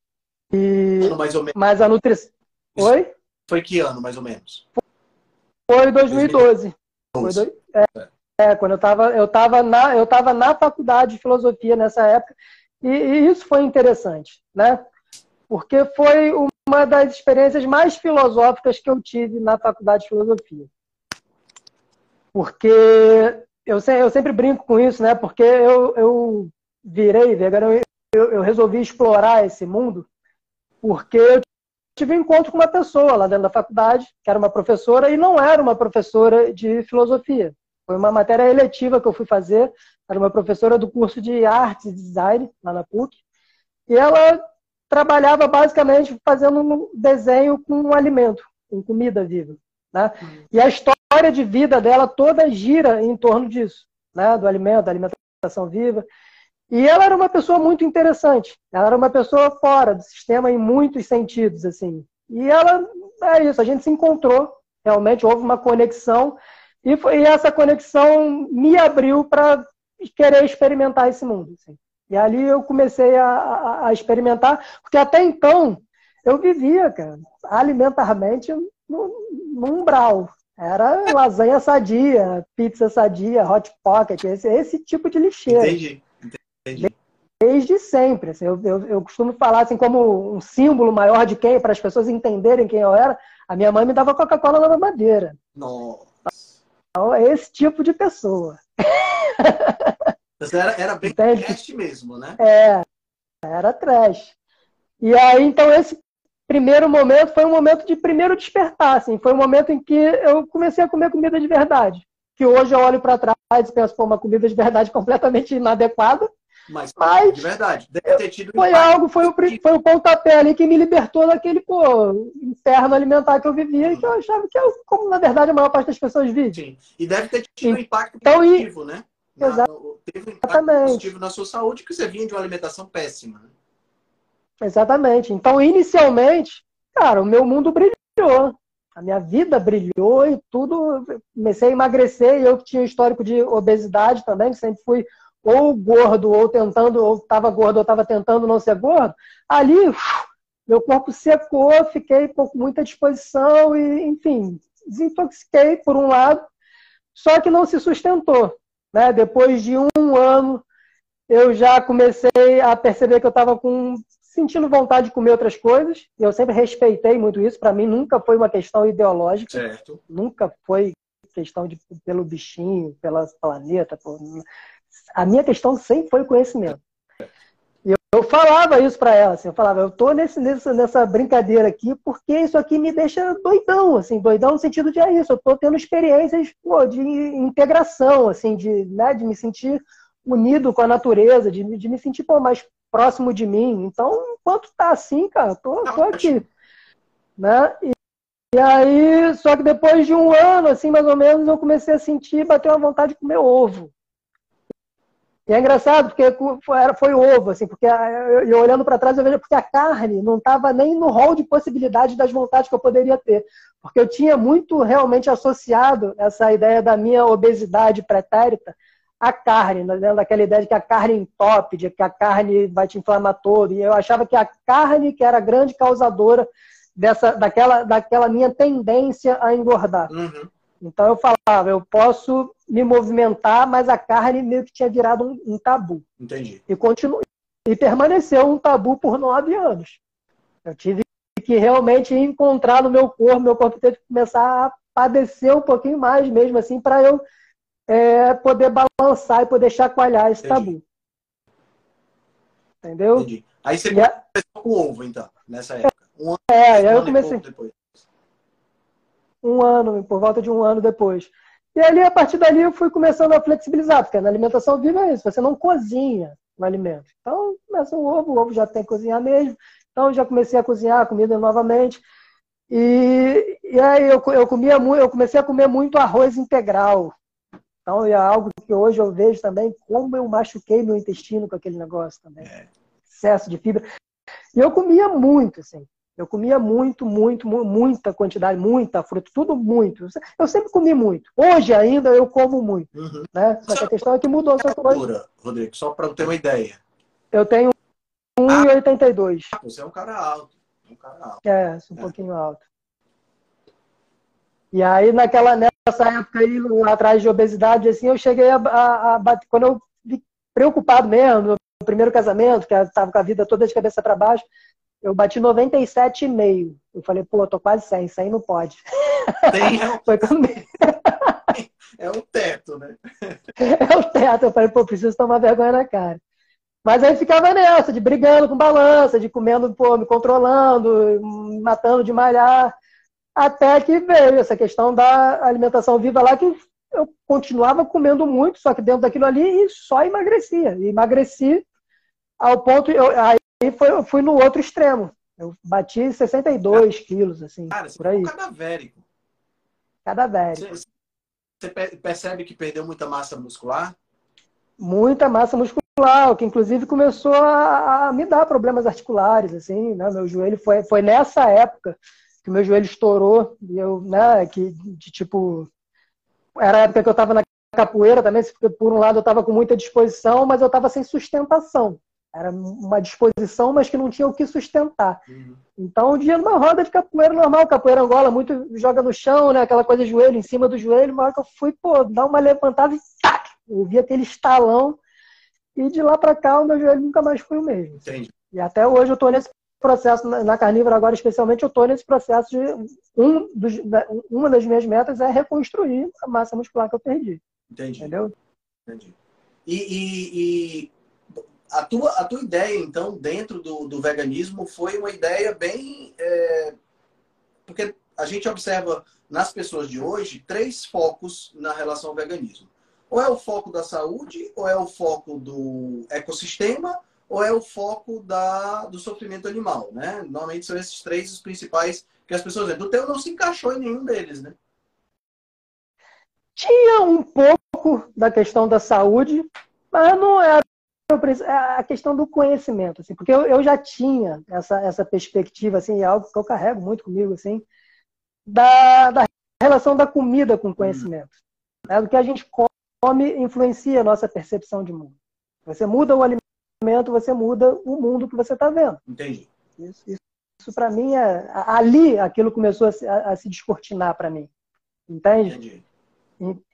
e mais ou menos. mas a nutrição. Oi? Foi que ano, mais ou menos? Foi 2012. 2012. Foi do... é. É, quando eu estava eu tava na, eu tava na faculdade de filosofia nessa época, e, e, isso foi interessante, né? Porque foi uma das experiências mais filosóficas que eu tive na faculdade de filosofia. Porque eu, eu sempre brinco com isso, né? Porque eu, eu virei vegano, eu, eu resolvi explorar esse mundo, porque eu tive um encontro com uma pessoa lá dentro da faculdade, que era uma professora, e não era uma professora de filosofia foi uma matéria eletiva que eu fui fazer. Era uma professora do curso de arte e design, lá na PUC. E ela trabalhava basicamente fazendo um desenho com um alimento, com comida viva. Né? Uhum. E a história de vida dela toda gira em torno disso, né? do alimento, da alimentação viva. E ela era uma pessoa muito interessante. Ela era uma pessoa fora do sistema em muitos sentidos, assim. E ela, é isso, a gente se encontrou, realmente houve uma conexão e, foi, e essa conexão me abriu para querer experimentar esse mundo. Assim. E ali eu comecei a, a, a, experimentar, porque até então eu vivia, cara, alimentarmente no umbral. Era lasanha sadia, pizza sadia, hot pocket, esse, esse tipo de lixeira. Entendi, entendi. Desde sempre. Assim, eu, eu, eu, costumo falar assim como um símbolo maior de quem, para as pessoas entenderem quem eu era. A minha mãe me dava Coca-Cola na madeira. Nossa. Então, é esse tipo de pessoa. Você era, era bem Entende? trash mesmo, né? É, era trash. E aí, então, esse primeiro momento foi um momento de primeiro despertar, assim. Foi um momento em que eu comecei a comer comida de verdade. Que hoje eu olho para trás e penso, pô, uma comida de verdade completamente inadequada, Mas, Mas de verdade, deve ter tido Foi algo, foi o, foi o pontapé ali que me libertou daquele, pô, inferno alimentar que eu vivia e que eu achava que, eu, como na verdade a maior parte das pessoas vive. Sim. E deve ter tido um impacto então, positivo, e... né? Na, teve um impacto Exatamente. positivo na sua saúde, que você vinha de uma alimentação péssima. Né? Exatamente. Então, inicialmente, cara, o meu mundo brilhou. A minha vida brilhou e tudo. Comecei a emagrecer. E eu que tinha histórico de obesidade também, que sempre fui ou gordo, ou tentando, ou estava gordo, ou estava tentando não ser gordo. Ali, meu corpo secou, fiquei com muita disposição e, enfim, desintoxiquei por um lado, só que não se sustentou. Né? Depois de um ano, eu já comecei a perceber que eu estava com sentindo vontade de comer outras coisas. Eu sempre respeitei muito isso. Para mim, nunca foi uma questão ideológica. Certo. Nunca foi questão de pelo bichinho, pela planeta. Por... A minha questão sempre foi conhecimento. E eu, eu falava isso para ela. Assim, eu falava, eu tô nesse, nessa, nessa brincadeira aqui porque isso aqui me deixa doidão, assim, doidão no sentido de é isso. Eu tô tendo experiências pô, de integração, assim, de, né, de me sentir unido com a natureza, de, de me sentir pô, mais próximo de mim. Então, enquanto tá assim, cara, tô, tô aqui. Né? E, e, aí, só que depois de um ano, assim, mais ou menos, eu comecei a sentir, bater uma vontade de comer ovo. E é engraçado, porque foi, ovo, assim, porque eu, eu olhando para trás, eu vejo porque a carne não estava nem no rol de possibilidades das vontades que eu poderia ter. Porque eu tinha muito realmente associado essa ideia da minha obesidade pretérita a carne, né? daquela ideia de que a carne entope, de que a carne vai te inflamar todo. E eu achava que a carne que era a grande causadora dessa, daquela, daquela minha tendência a engordar. Uhum. Então eu falava, eu posso me movimentar, mas a carne meio que tinha virado um, um tabu. Entendi. E, continu, e permaneceu um tabu por nove anos. Eu tive que realmente encontrar no meu corpo, meu corpo teve que começar a padecer um pouquinho mais mesmo assim, para eu é, poder balançar e poder chacoalhar esse Entendi. tabu. Entendeu? Entendi. Aí você começou com o ovo, então, nessa época. Um ano, é, aí eu comecei. Depois. Um ano, por volta de um ano depois. E ali, a partir dali, eu fui começando a flexibilizar, porque na alimentação viva é isso, você não cozinha o alimento. Então, começa um ovo, o ovo já tem que cozinhar mesmo. Então, já comecei a cozinhar a comida novamente. E, e aí eu, eu, comia, eu comecei a comer muito arroz integral. Então é algo que hoje eu vejo também como eu machuquei meu intestino com aquele negócio também. É. Excesso de fibra. E eu comia muito, assim. Eu comia muito, muito, muita quantidade, muita fruta, tudo muito. Eu sempre comi muito. Hoje ainda eu como muito. Uhum. Né? Só que a questão é que mudou. Que hoje... Rodrigo, só para ter uma ideia. Eu tenho 1,82. Ah, você é um cara alto. Um cara alto. É, um é. pouquinho alto. E aí, naquela, nessa época aí, atrás de obesidade, assim, eu cheguei a, a, a bater, quando eu preocupado mesmo, no primeiro casamento, que estava com a vida toda de cabeça para baixo, eu bati 97,5. Eu falei, pô, tô quase 100, 100 não pode. Tem, Foi quando... é o teto, né? É o teto. Eu falei, pô, preciso tomar vergonha na cara. Mas aí ficava nessa, de brigando com balança, de comendo, pô, me controlando, me matando de malhar. Até que veio essa questão da alimentação viva lá, que eu continuava comendo muito, só que dentro daquilo ali, e só emagrecia. E emagreci ao ponto. Eu, aí foi, eu fui no outro extremo. Eu bati 62 quilos, assim. Cara, por aí. cadavérico. Cadavérico. Você, você percebe que perdeu muita massa muscular? Muita massa muscular, o que inclusive começou a, a me dar problemas articulares, assim, né? Meu joelho foi, foi nessa época que meu joelho estourou, e eu, né, que de tipo. Era a época que eu estava na capoeira também, por um lado eu estava com muita disposição, mas eu estava sem sustentação. Era uma disposição, mas que não tinha o que sustentar. Uhum. Então, dia numa roda de capoeira normal, capoeira angola, muito joga no chão, né? Aquela coisa de joelho, em cima do joelho, uma hora que eu fui, pô, dar uma levantada e tac! Eu vi aquele estalão. E de lá para cá, o meu joelho nunca mais foi o mesmo. Entendi. E até hoje eu estou nesse processo na carnívora agora especialmente eu estou nesse processo de um dos, uma das minhas metas é reconstruir a massa muscular que eu perdi entendi entendeu entendi e, e, e, a tua a tua ideia então dentro do, do veganismo foi uma ideia bem é, porque a gente observa nas pessoas de hoje três focos na relação ao veganismo Ou é o foco da saúde, ou é o foco do ecossistema, ou é o foco da, do sofrimento animal, né? Normalmente são esses três os principais que as pessoas veem. Do teu não se encaixou em nenhum deles, né? Tinha um pouco da questão da saúde, mas não era a questão do conhecimento, assim, porque eu, eu já tinha essa, essa perspectiva, assim, é algo que eu carrego muito comigo, assim, da, da relação da comida com o conhecimento. Hum. É, do que a gente come influencia a nossa percepção de mundo. Você muda o alimento, você muda o mundo que você está vendo. Entendi. Isso, isso, isso para mim é ali aquilo começou a se, a, a se descortinar para mim, entende? Entendi.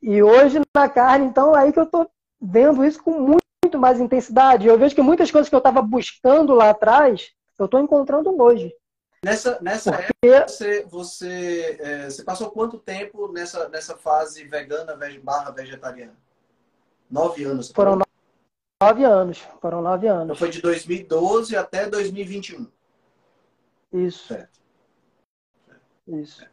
E, e, hoje na carne, então, é aí que eu estou vendo isso com muito muito mais intensidade. Eu vejo que muitas coisas que eu estava buscando lá atrás, eu estou encontrando hoje. Nessa, nessa Porque... época, você, você, é, você passou quanto tempo nessa, nessa fase vegana barra vegetariana? Nove anos. Foram nove, nove anos. Foram nove anos. Então foi de 2012 até 2021. Isso. Certo. Isso.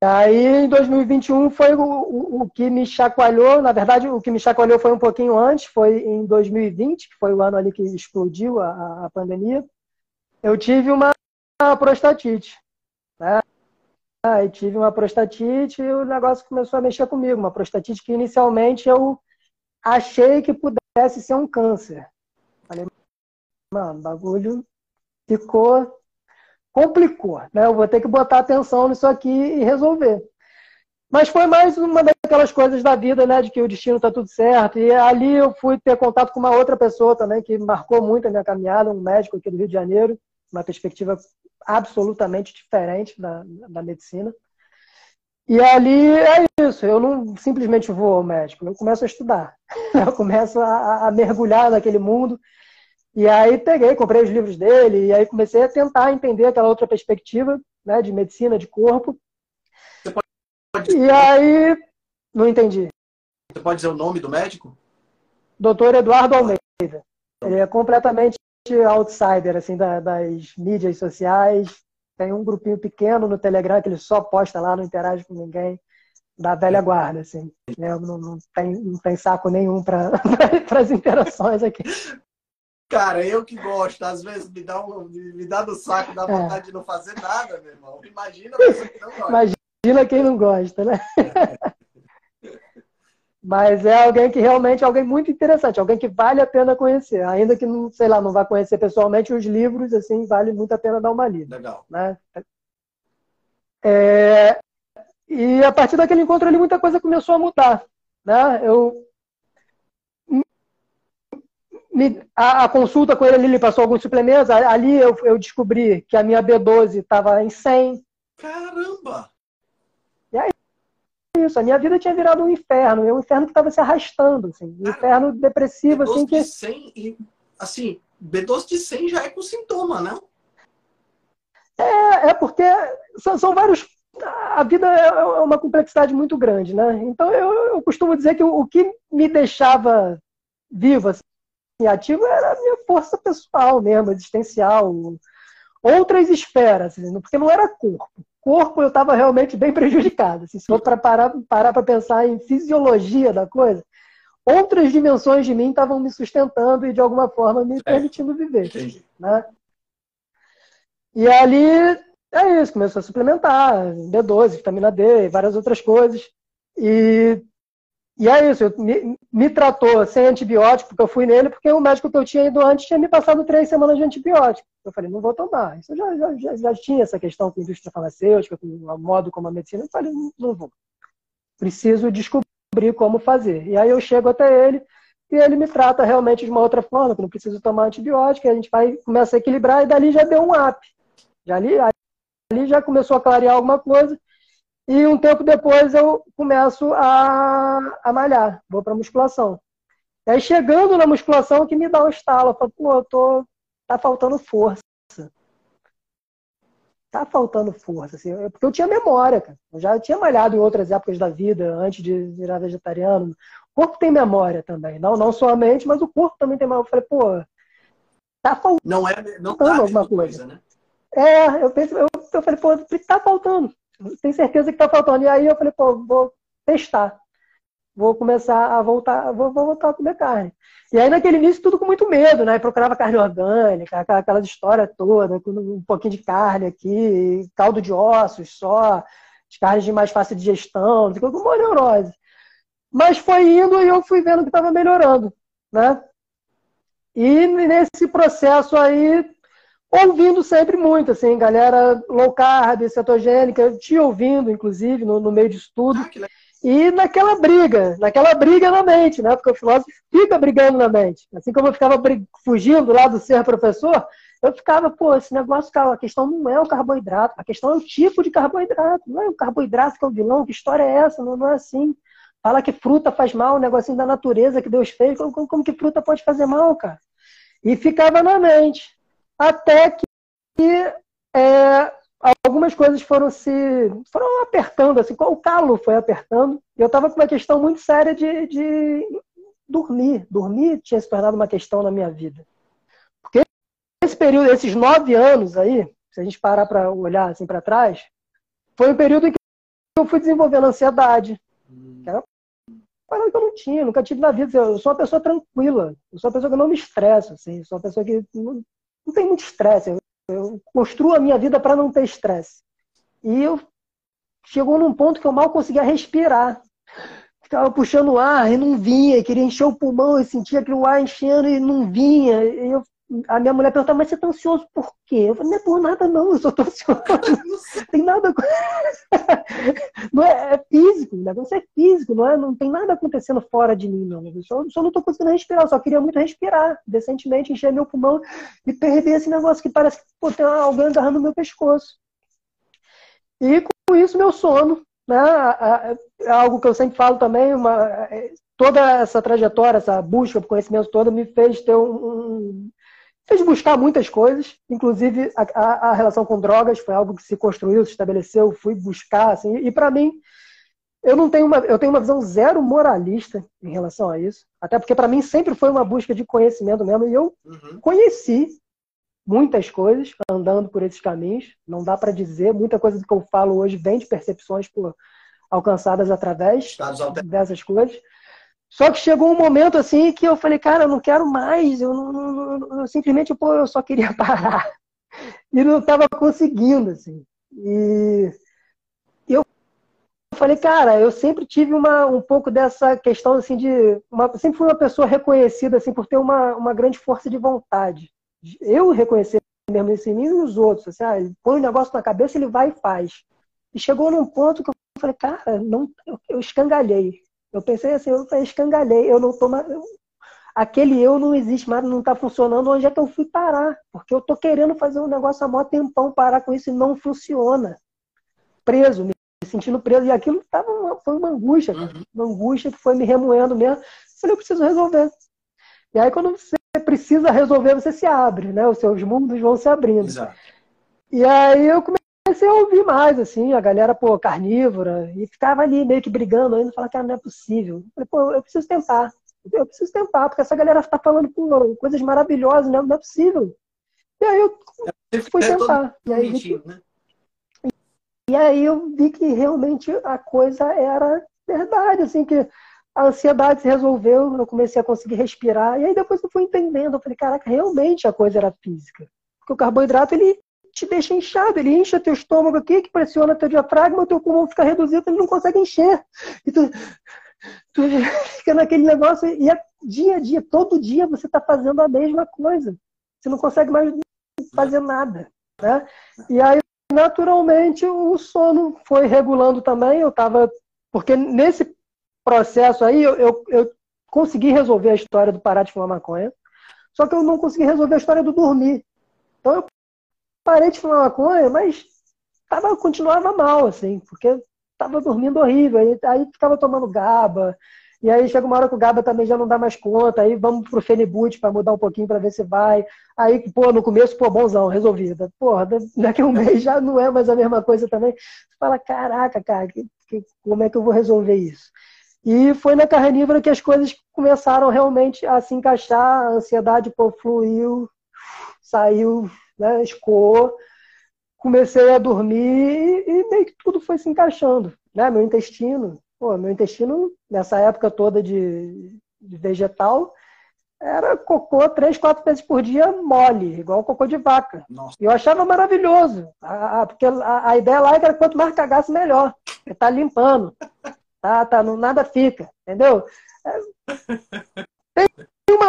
Aí, em 2021, foi o, o, o, que me chacoalhou. Na verdade, o que me chacoalhou foi um pouquinho antes, foi em 2020, que foi o ano ali que explodiu a, a pandemia. Eu tive uma prostatite. Né? Aí tive uma prostatite e o negócio começou a mexer comigo. Uma prostatite que inicialmente eu achei que pudesse ser um câncer. Falei, mano, bagulho ficou complicou, né? Eu vou ter que botar atenção nisso aqui e resolver. Mas foi mais uma daquelas coisas da vida, né? De que o destino está tudo certo. E ali eu fui ter contato com uma outra pessoa também que marcou muito a minha caminhada, um médico aqui do Rio de Janeiro, uma perspectiva absolutamente diferente da, da medicina. E ali é isso, eu não simplesmente vou ao médico, eu começo a estudar, eu começo a, a mergulhar naquele mundo e aí peguei, comprei os livros dele, e aí comecei a tentar entender aquela outra perspectiva, né, de medicina, de corpo. Pode... E aí, não entendi. Você pode dizer o nome do médico? Doutor Eduardo Almeida. Ele é completamente outsider, assim, das mídias sociais. Tem um grupinho pequeno no Telegram que ele só posta lá, não interage com ninguém da velha guarda, assim. Né? Não, não, tem, não tem saco nenhum para as interações aqui. Cara, eu que gosto, às vezes me dá, um, me dá do saco, dá é. vontade é. de não fazer nada, meu irmão. Imagina você que não gosta. Imagina quem não gosta, né? Mas é alguém que realmente é alguém muito interessante, alguém que vale a pena conhecer. Ainda que, não, sei lá, não vá conhecer pessoalmente, os livros, assim, vale muito a pena dar uma lida. Legal. Né? É, e a partir daquele encontro ali, muita coisa começou a mudar. Né? Eu a, a, consulta com ele, ele me passou alguns suplementos. Ali eu, eu descobri que a minha B12 estava em 100. Caramba! E aí, isso. A minha vida tinha virado um inferno. um inferno que estava se arrastando. Assim, um inferno depressivo. B12 assim, que... de 100 e, assim, B12 de 100 já é com sintoma, não? É, é porque são, são vários a vida é, é uma complexidade muito grande, né? Então eu, eu costumo dizer que o, o que me deixava vivo, assim, ativo era a minha força pessoal mesmo, existencial. Outras esferas, assim, porque não era corpo. Corpo eu estava realmente bem prejudicado. Assim, se for para parar para pensar em fisiologia da coisa, outras dimensões de mim estavam me sustentando e de alguma forma me permitindo viver. Né? E ali é isso, começou a suplementar B12, vitamina D e várias outras coisas. E e é isso, me, me, tratou sem antibiótico, porque eu fui nele, porque o médico que eu tinha ido antes tinha me passado três semanas de antibiótico. Eu falei, não vou tomar. Isso já, já, já, já tinha essa questão com a indústria farmacêutica, com o modo como a medicina. Eu falei, não, não vou. Preciso descobrir como fazer. E aí eu chego até ele e ele me trata realmente de uma outra forma, que não preciso tomar antibiótico, e a gente vai começa a equilibrar, e dali já deu um up. Já ali, ali já começou a clarear alguma coisa. E um tempo depois eu começo a, a malhar, vou para musculação. E aí chegando na musculação que me dá um estalo, eu falo, pô, eu tô, tá faltando força. Tá faltando força, assim, porque eu tinha memória, cara. Eu já tinha malhado em outras épocas da vida, antes de virar vegetariano. O corpo tem memória também, não, não só a mente, mas o corpo também tem memória. Eu falei, pô, tá faltando não é, não tá alguma coisa. coisa né? É, eu, pensei, eu, eu falei, pô, tá faltando tem certeza que está faltando. E aí eu falei, pô, vou testar. vou começar a voltar, vou, vou voltar a comer carne. E aí, naquele início, tudo com muito medo, né? procurava carne orgânica, aquelas histórias todas, com um pouquinho de carne aqui, caldo de ossos só, as carnes de mais fácil digestão, com uma neurose. Mas foi indo e eu fui vendo que estava melhorando, né? E nesse processo aí, ouvindo sempre muito, assim, galera low carb, cetogênica, te ouvindo, inclusive, no, no meio de estudo. Ah, e naquela briga, naquela briga na mente, né? Porque o filósofo fica brigando na mente. Assim como eu ficava fugindo lá do ser professor, eu ficava, pô, esse negócio, a questão não é o carboidrato, a questão é o tipo de carboidrato, não é o carboidrato que é o vilão, que história é essa? Não, não é assim. Fala que fruta faz mal, um negocinho da natureza que Deus fez, como, como, como que fruta pode fazer mal, cara? E ficava na mente. Até que é, algumas coisas foram se foram apertando, assim, o calo foi apertando. Eu estava com uma questão muito séria de, de dormir. Dormir tinha se tornado uma questão na minha vida. Porque esse período, esses nove anos aí, se a gente parar para olhar assim para trás, foi um período em que eu fui desenvolvendo ansiedade. Que era uma que eu não tinha, nunca tive na vida. Eu sou uma pessoa tranquila. Eu sou uma pessoa que não me estressa, assim. Sou uma pessoa que não, não tem muito estresse. Eu eu construo a minha vida para não ter estresse. E eu chegou num ponto que eu mal conseguia respirar. Ficava puxando o ar e não vinha, queria encher o pulmão e sentia aquele ar enchendo e não vinha. E eu, a minha mulher perguntava, mas você está ansioso por quê? Eu falei, não é por nada não, eu só estou ansioso. tem nada. não é, é físico, o negócio é físico, não, é, não tem nada acontecendo fora de mim, não. Eu só, só não estou conseguindo respirar, eu só queria muito respirar, decentemente, encher meu pulmão e perder esse negócio que parece que pô, tem alguém agarrando no meu pescoço. E com isso, meu sono, né? É algo que eu sempre falo também, uma, é, toda essa trajetória, essa busca por conhecimento toda me fez ter um, fez buscar muitas coisas, inclusive a, a, a, relação com drogas foi algo que se construiu, se estabeleceu, fui buscar, assim, e para mim eu não tenho uma, eu tenho uma visão zero moralista em relação a isso, até porque para mim sempre foi uma busca de conhecimento mesmo, e eu uhum. conheci muitas coisas andando por esses caminhos, não dá para dizer, muita coisa do que eu falo hoje vem de percepções por, alcançadas através dessas coisas. Só que chegou um momento assim que eu falei, cara, eu não quero mais, eu, não, não, eu simplesmente pô, eu só queria parar. E não estava conseguindo, assim. E eu falei, cara, eu sempre tive uma, um pouco dessa questão assim de. Uma, sempre fui uma pessoa reconhecida assim, por ter uma, uma grande força de vontade. Eu reconhecer mesmo esse em mim e os outros. Assim, ah, ele põe o um negócio na cabeça, ele vai e faz. E chegou num ponto que eu falei, cara, não, eu, eu escangalhei. Eu pensei assim, eu escangalhei, eu não tô mais, eu, aquele eu não existe mais, não está funcionando, onde é que eu fui parar? Porque eu tô querendo fazer um negócio há mó tempão, parar com isso e não funciona. Preso, me sentindo preso, e aquilo tava uma, foi uma angústia, uhum. uma angústia que foi me remoendo mesmo. Eu falei, eu preciso resolver. E aí quando você precisa resolver, você se abre, né? Os seus mundos vão se abrindo. Exato. E aí eu comecei comecei a ouvir mais, assim, a galera, pô, carnívora, e ficava ali meio que brigando ainda, falava, cara, não é possível. Eu falei, pô, eu preciso tentar. Eu preciso tentar, porque essa galera tá falando pô, coisas maravilhosas, não, não é possível. E aí eu é, fui é tentar. E aí, mentindo, né? e aí eu vi que realmente a coisa era verdade, assim, que a ansiedade se resolveu, eu comecei a conseguir respirar, e aí depois eu fui entendendo, eu falei, caraca, realmente a coisa era física. Porque o carboidrato, ele te deixa inchado, ele incha teu estômago aqui, que pressiona teu diafragma, teu pulmão fica reduzido, ele não consegue encher. E tu, tu fica naquele negócio, e é dia a dia, todo dia você está fazendo a mesma coisa. Você não consegue mais fazer nada. Né? E aí, naturalmente, o sono foi regulando também. Eu estava. Porque nesse processo aí, eu, eu, eu consegui resolver a história do parar de fumar maconha, só que eu não consegui resolver a história do dormir. Parei de fumar maconha, mas tava, continuava mal, assim, porque tava dormindo horrível. Aí, aí ficava tomando GABA. E aí chega uma hora que o GABA também já não dá mais conta. Aí vamos pro Fenibut para mudar um pouquinho para ver se vai. Aí, pô, no começo, pô, bonzão, resolvida. Porra, daqui a um mês já não é mais a mesma coisa também. Você fala, caraca, cara, que, que, como é que eu vou resolver isso? E foi na carnívora que as coisas começaram realmente a se encaixar, a ansiedade pô, fluiu, saiu né, escoou, comecei a dormir e, meio que tudo foi se encaixando. Né? Meu intestino Pô, meu intestino, nessa época toda de, de vegetal, era cocô três, quatro vezes por dia mole, igual cocô de vaca. Nossa. E eu achava maravilhoso, a, a, porque a, a, ideia lá era quanto mais cagasse, melhor. Porque tá limpando, tá, tá, não, nada fica, entendeu? É, tem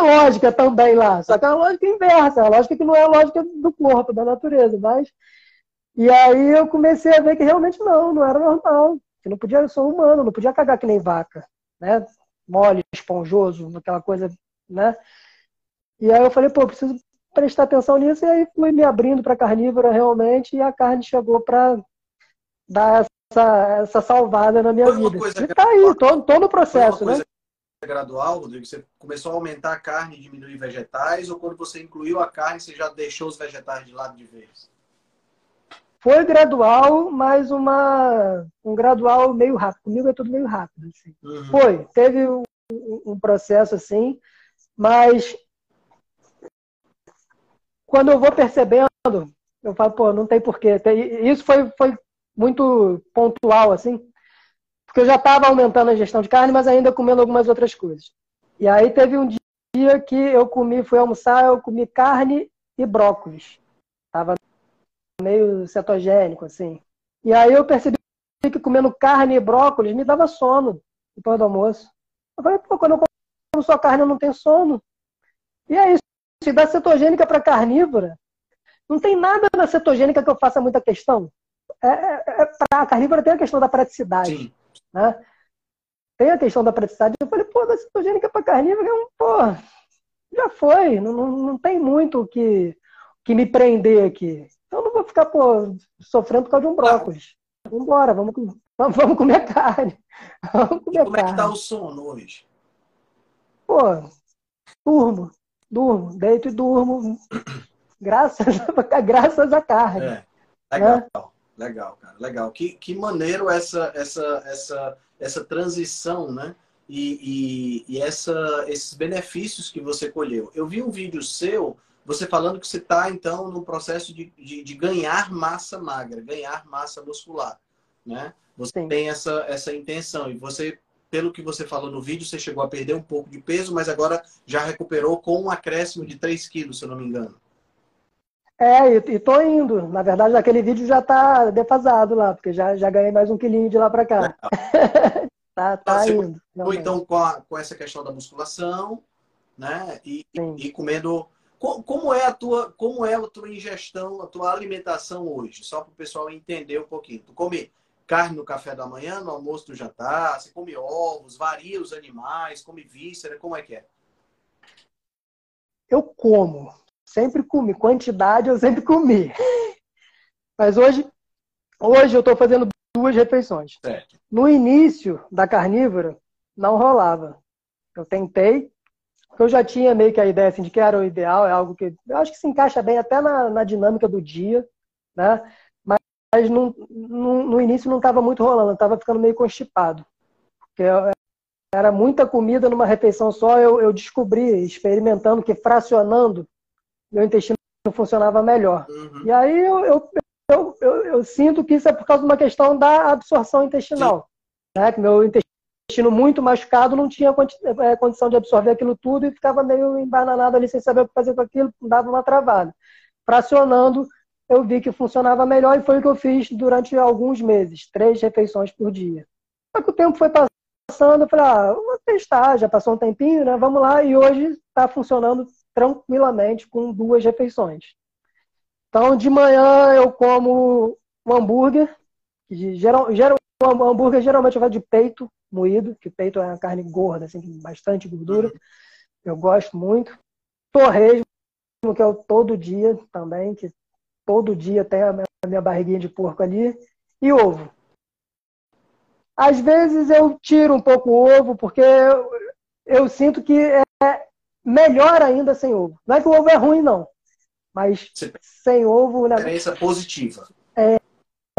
uma lógica também lá, só que é uma lógica inversa, uma lógica que não é a lógica do corpo, da natureza, mas... E aí eu comecei a ver que realmente não, não era normal. Que não podia, eu sou humano, não podia cagar que nem vaca, né? Mole, esponjoso, aquela coisa né? E aí eu falei, pô, preciso prestar atenção nisso, e aí fui me abrindo para carnívora realmente, e a carne chegou para dar essa, essa salvada na minha vida. E tá aí, tô, tô no processo, né? Gradual, Rodrigo? Você começou a aumentar a carne e diminuir vegetais, ou quando você incluiu a carne, você já deixou os vegetais de lado de vez? Foi gradual, mas uma, um gradual meio rápido. Comigo é tudo meio rápido. Assim. Uhum. Foi. Teve um, um processo assim, mas quando eu vou percebendo, eu falo, pô, não tem porquê. Isso foi, foi muito pontual, assim, porque eu já estava aumentando a ingestão de carne, mas ainda comendo algumas outras coisas. E aí teve um dia que eu comi, fui almoçar, eu comi carne e brócolis. Tava meio cetogênico, assim. E aí eu percebi que comendo carne e brócolis me dava sono depois do almoço. Eu falei, pô, quando eu como só carne eu não tenho sono. E é isso. Se dá cetogênica para carnívora, não tem nada na cetogênica que eu faça muita questão. É, é, é a carnívora tem a questão da praticidade. Sim. Né? Tem a questão da praticidade. Eu falei, pô, da cetogênica para carnívora é pô, já foi. Não, não, não tem muito o que, que me prender aqui. Então não vou ficar, pô, sofrendo por causa de um brócolis. Vamos embora, vamos, vamos comer carne. Vamos comer como carne. é que tá o sono hoje? Pô, durmo, durmo, deito e durmo. Graças, graças à carne. É, legal, né? Legal, cara, legal. Que, que maneiro essa, essa, essa, essa transição, né? E, e, e essa, esses benefícios que você colheu. Eu vi um vídeo seu, você falando que você está, então, no processo de, de, de, ganhar massa magra, ganhar massa muscular, né? Você Sim. tem essa, essa intenção e você pelo que você falou no vídeo, você chegou a perder um pouco de peso, mas agora já recuperou com um acréscimo de 3 quilos, se eu não me engano. É, e, tô indo. Na verdade, aquele vídeo já tá defasado lá, porque já, já ganhei mais um quilinho de lá para cá. tá tá você indo. Ou então com, a, com essa questão da musculação, né? E, e comendo. Como é a tua, como é a tua ingestão, a tua alimentação hoje? Só para o pessoal entender um pouquinho. Tu come carne no café da manhã, no almoço, no jantar? Você come ovos, varia os animais, come víscera, como é que é? Eu como. Sempre comi. Quantidade eu sempre comi. Mas hoje, hoje eu estou fazendo duas refeições. Certo. No início da carnívora, não rolava. Eu tentei, eu já tinha meio que a ideia assim, de que era o ideal, é algo que eu acho que se encaixa bem até na, na dinâmica do dia, né? mas no, no, no início não estava muito rolando, estava ficando meio constipado. Porque era muita comida numa refeição só, eu, eu descobri, experimentando, que fracionando, meu intestino funcionava melhor. Uhum. E aí eu, eu, eu, eu, eu sinto que isso é por causa de uma questão da absorção intestinal. Né? Que meu intestino muito machucado não tinha é, condição de absorver aquilo tudo e ficava meio embananado ali sem saber o que fazer com aquilo, dava uma travada. Fracionando, eu vi que funcionava melhor e foi o que eu fiz durante alguns meses, três refeições por dia. Só que o tempo foi passando, eu falei, ah, vou testar, já passou um tempinho, né? Vamos lá, e hoje está funcionando tranquilamente com duas refeições. Então, de manhã eu como um hambúrguer, geral, geral, um hambúrguer geralmente eu gosto de peito moído, que peito é uma carne gorda, assim, bastante gordura. Eu gosto muito. Torresmo, que é o todo dia também, que todo dia tem a minha barriguinha de porco ali, e ovo. Às vezes eu tiro um pouco o ovo, porque eu, eu sinto que é melhor ainda sem ovo. Não é que o ovo é ruim, não. Mas sem ovo. Né? Experiência positiva. É,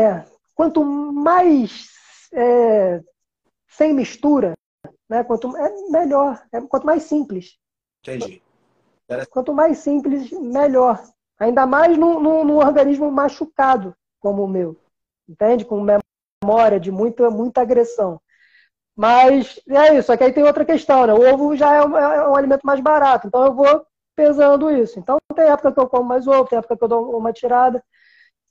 é. Quanto mais é, sem mistura, né? Quanto é melhor. É, quanto mais simples. Entendi. Quanto mais simples, melhor. Ainda mais num, num, num organismo machucado como o meu, entende? Com memória de muita, muita agressão. Mas é isso, só que aí tem outra questão, né? O ovo já é um, é um alimento mais barato, então eu vou pesando isso. Então tem época que eu como mais ovo, tem época que eu dou uma tirada.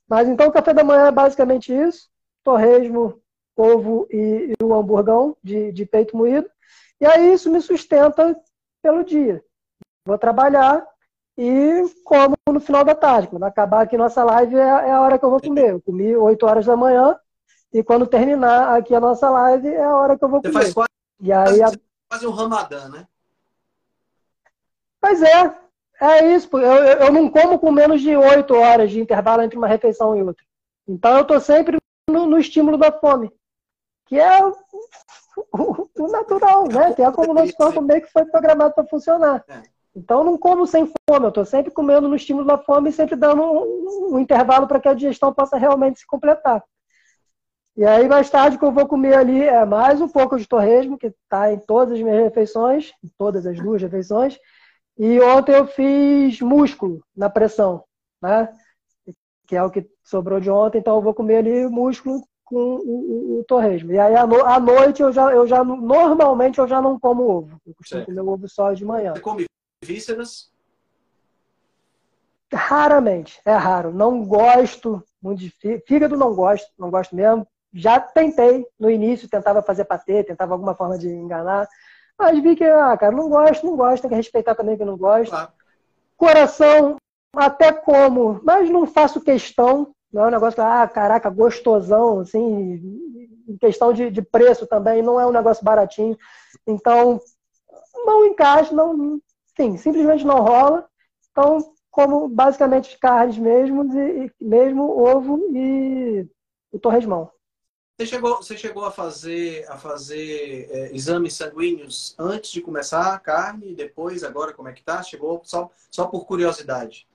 Mas então o café da manhã é basicamente isso: torresmo, ovo e, e o hamburgão de, de peito moído. E aí isso me sustenta pelo dia. Vou trabalhar e como no final da tarde. Quando acabar aqui nossa live é, é a hora que eu vou comer. Eu comi 8 horas da manhã e quando terminar aqui a nossa live é a hora que eu vou comer. Você faz quase, e aí, a... quase um ramadã, né? Pois é, é isso. Eu, eu não como com menos de 8 horas de intervalo entre uma refeição e outra. Então eu estou sempre no, no, estímulo da fome, que é o, o, o natural, né? Que é como o nosso corpo meio que foi programado para funcionar. É. Então eu não como sem fome, eu estou sempre comendo no estímulo da fome e sempre dando um, um intervalo para que a digestão possa realmente se completar. E aí, mais tarde, que eu vou comer ali é mais um pouco de torresmo, que está em todas as minhas refeições, em todas as duas refeições. E ontem eu fiz músculo na pressão, né? Que é o que sobrou de ontem, então eu vou comer ali músculo com o, o, o torresmo. E aí, à, no, à, noite, eu já, eu já, normalmente, eu já não como ovo. Eu costumo comer ovo só de manhã. Você come vísceras? Raramente, é raro. Não gosto muito de fígado, não gosto, não gosto mesmo já tentei no início, tentava fazer patê, tentava alguma forma de enganar, mas vi que, ah, cara, não gosto, não gosto, tem que respeitar também que não gosto. Claro. Coração, até como, mas não faço questão, não é um negócio ah, caraca, gostosão, assim, em questão de, de preço também, não é um negócio baratinho. Então, não encaixa, não, sim, simplesmente não rola. Então, como basicamente carnes mesmo, e, mesmo ovo e o torresmão. Você chegou, você chegou a fazer, a fazer é, exames sanguíneos antes de começar a carne, depois, agora como é que tá? Chegou só, só por curiosidade?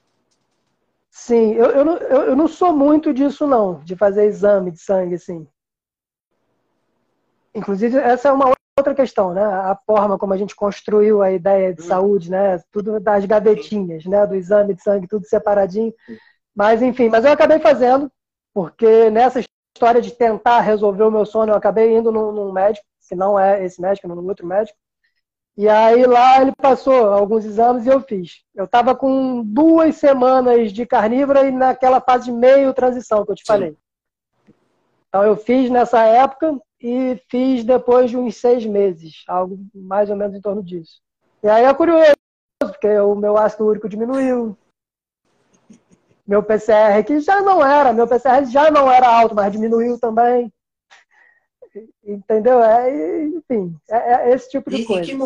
Sim, eu, eu, não, eu, eu não sou muito disso não, de fazer exame de sangue, assim. Inclusive, essa é uma outra questão, né? A forma como a gente construiu a ideia de hum. saúde, né? Tudo das gavetinhas, né? Do exame de sangue, tudo separadinho. Mas, enfim, mas eu acabei fazendo, porque nessa história de tentar resolver o meu sono, eu acabei indo num, num médico, que não é esse médico, num outro médico. E aí lá ele passou alguns exames e eu fiz. Eu estava com duas semanas de carnívora e naquela fase de meio transição que eu te Sim. falei. Então eu fiz nessa época e fiz depois de uns seis meses, algo mais ou menos em torno disso. E aí é curioso, porque o meu ácido úrico diminuiu, meu PCR, que já não era, meu PCR já não era alto, mas diminuiu também. Entendeu? É, enfim, é, é esse tipo de e, coisa. Em que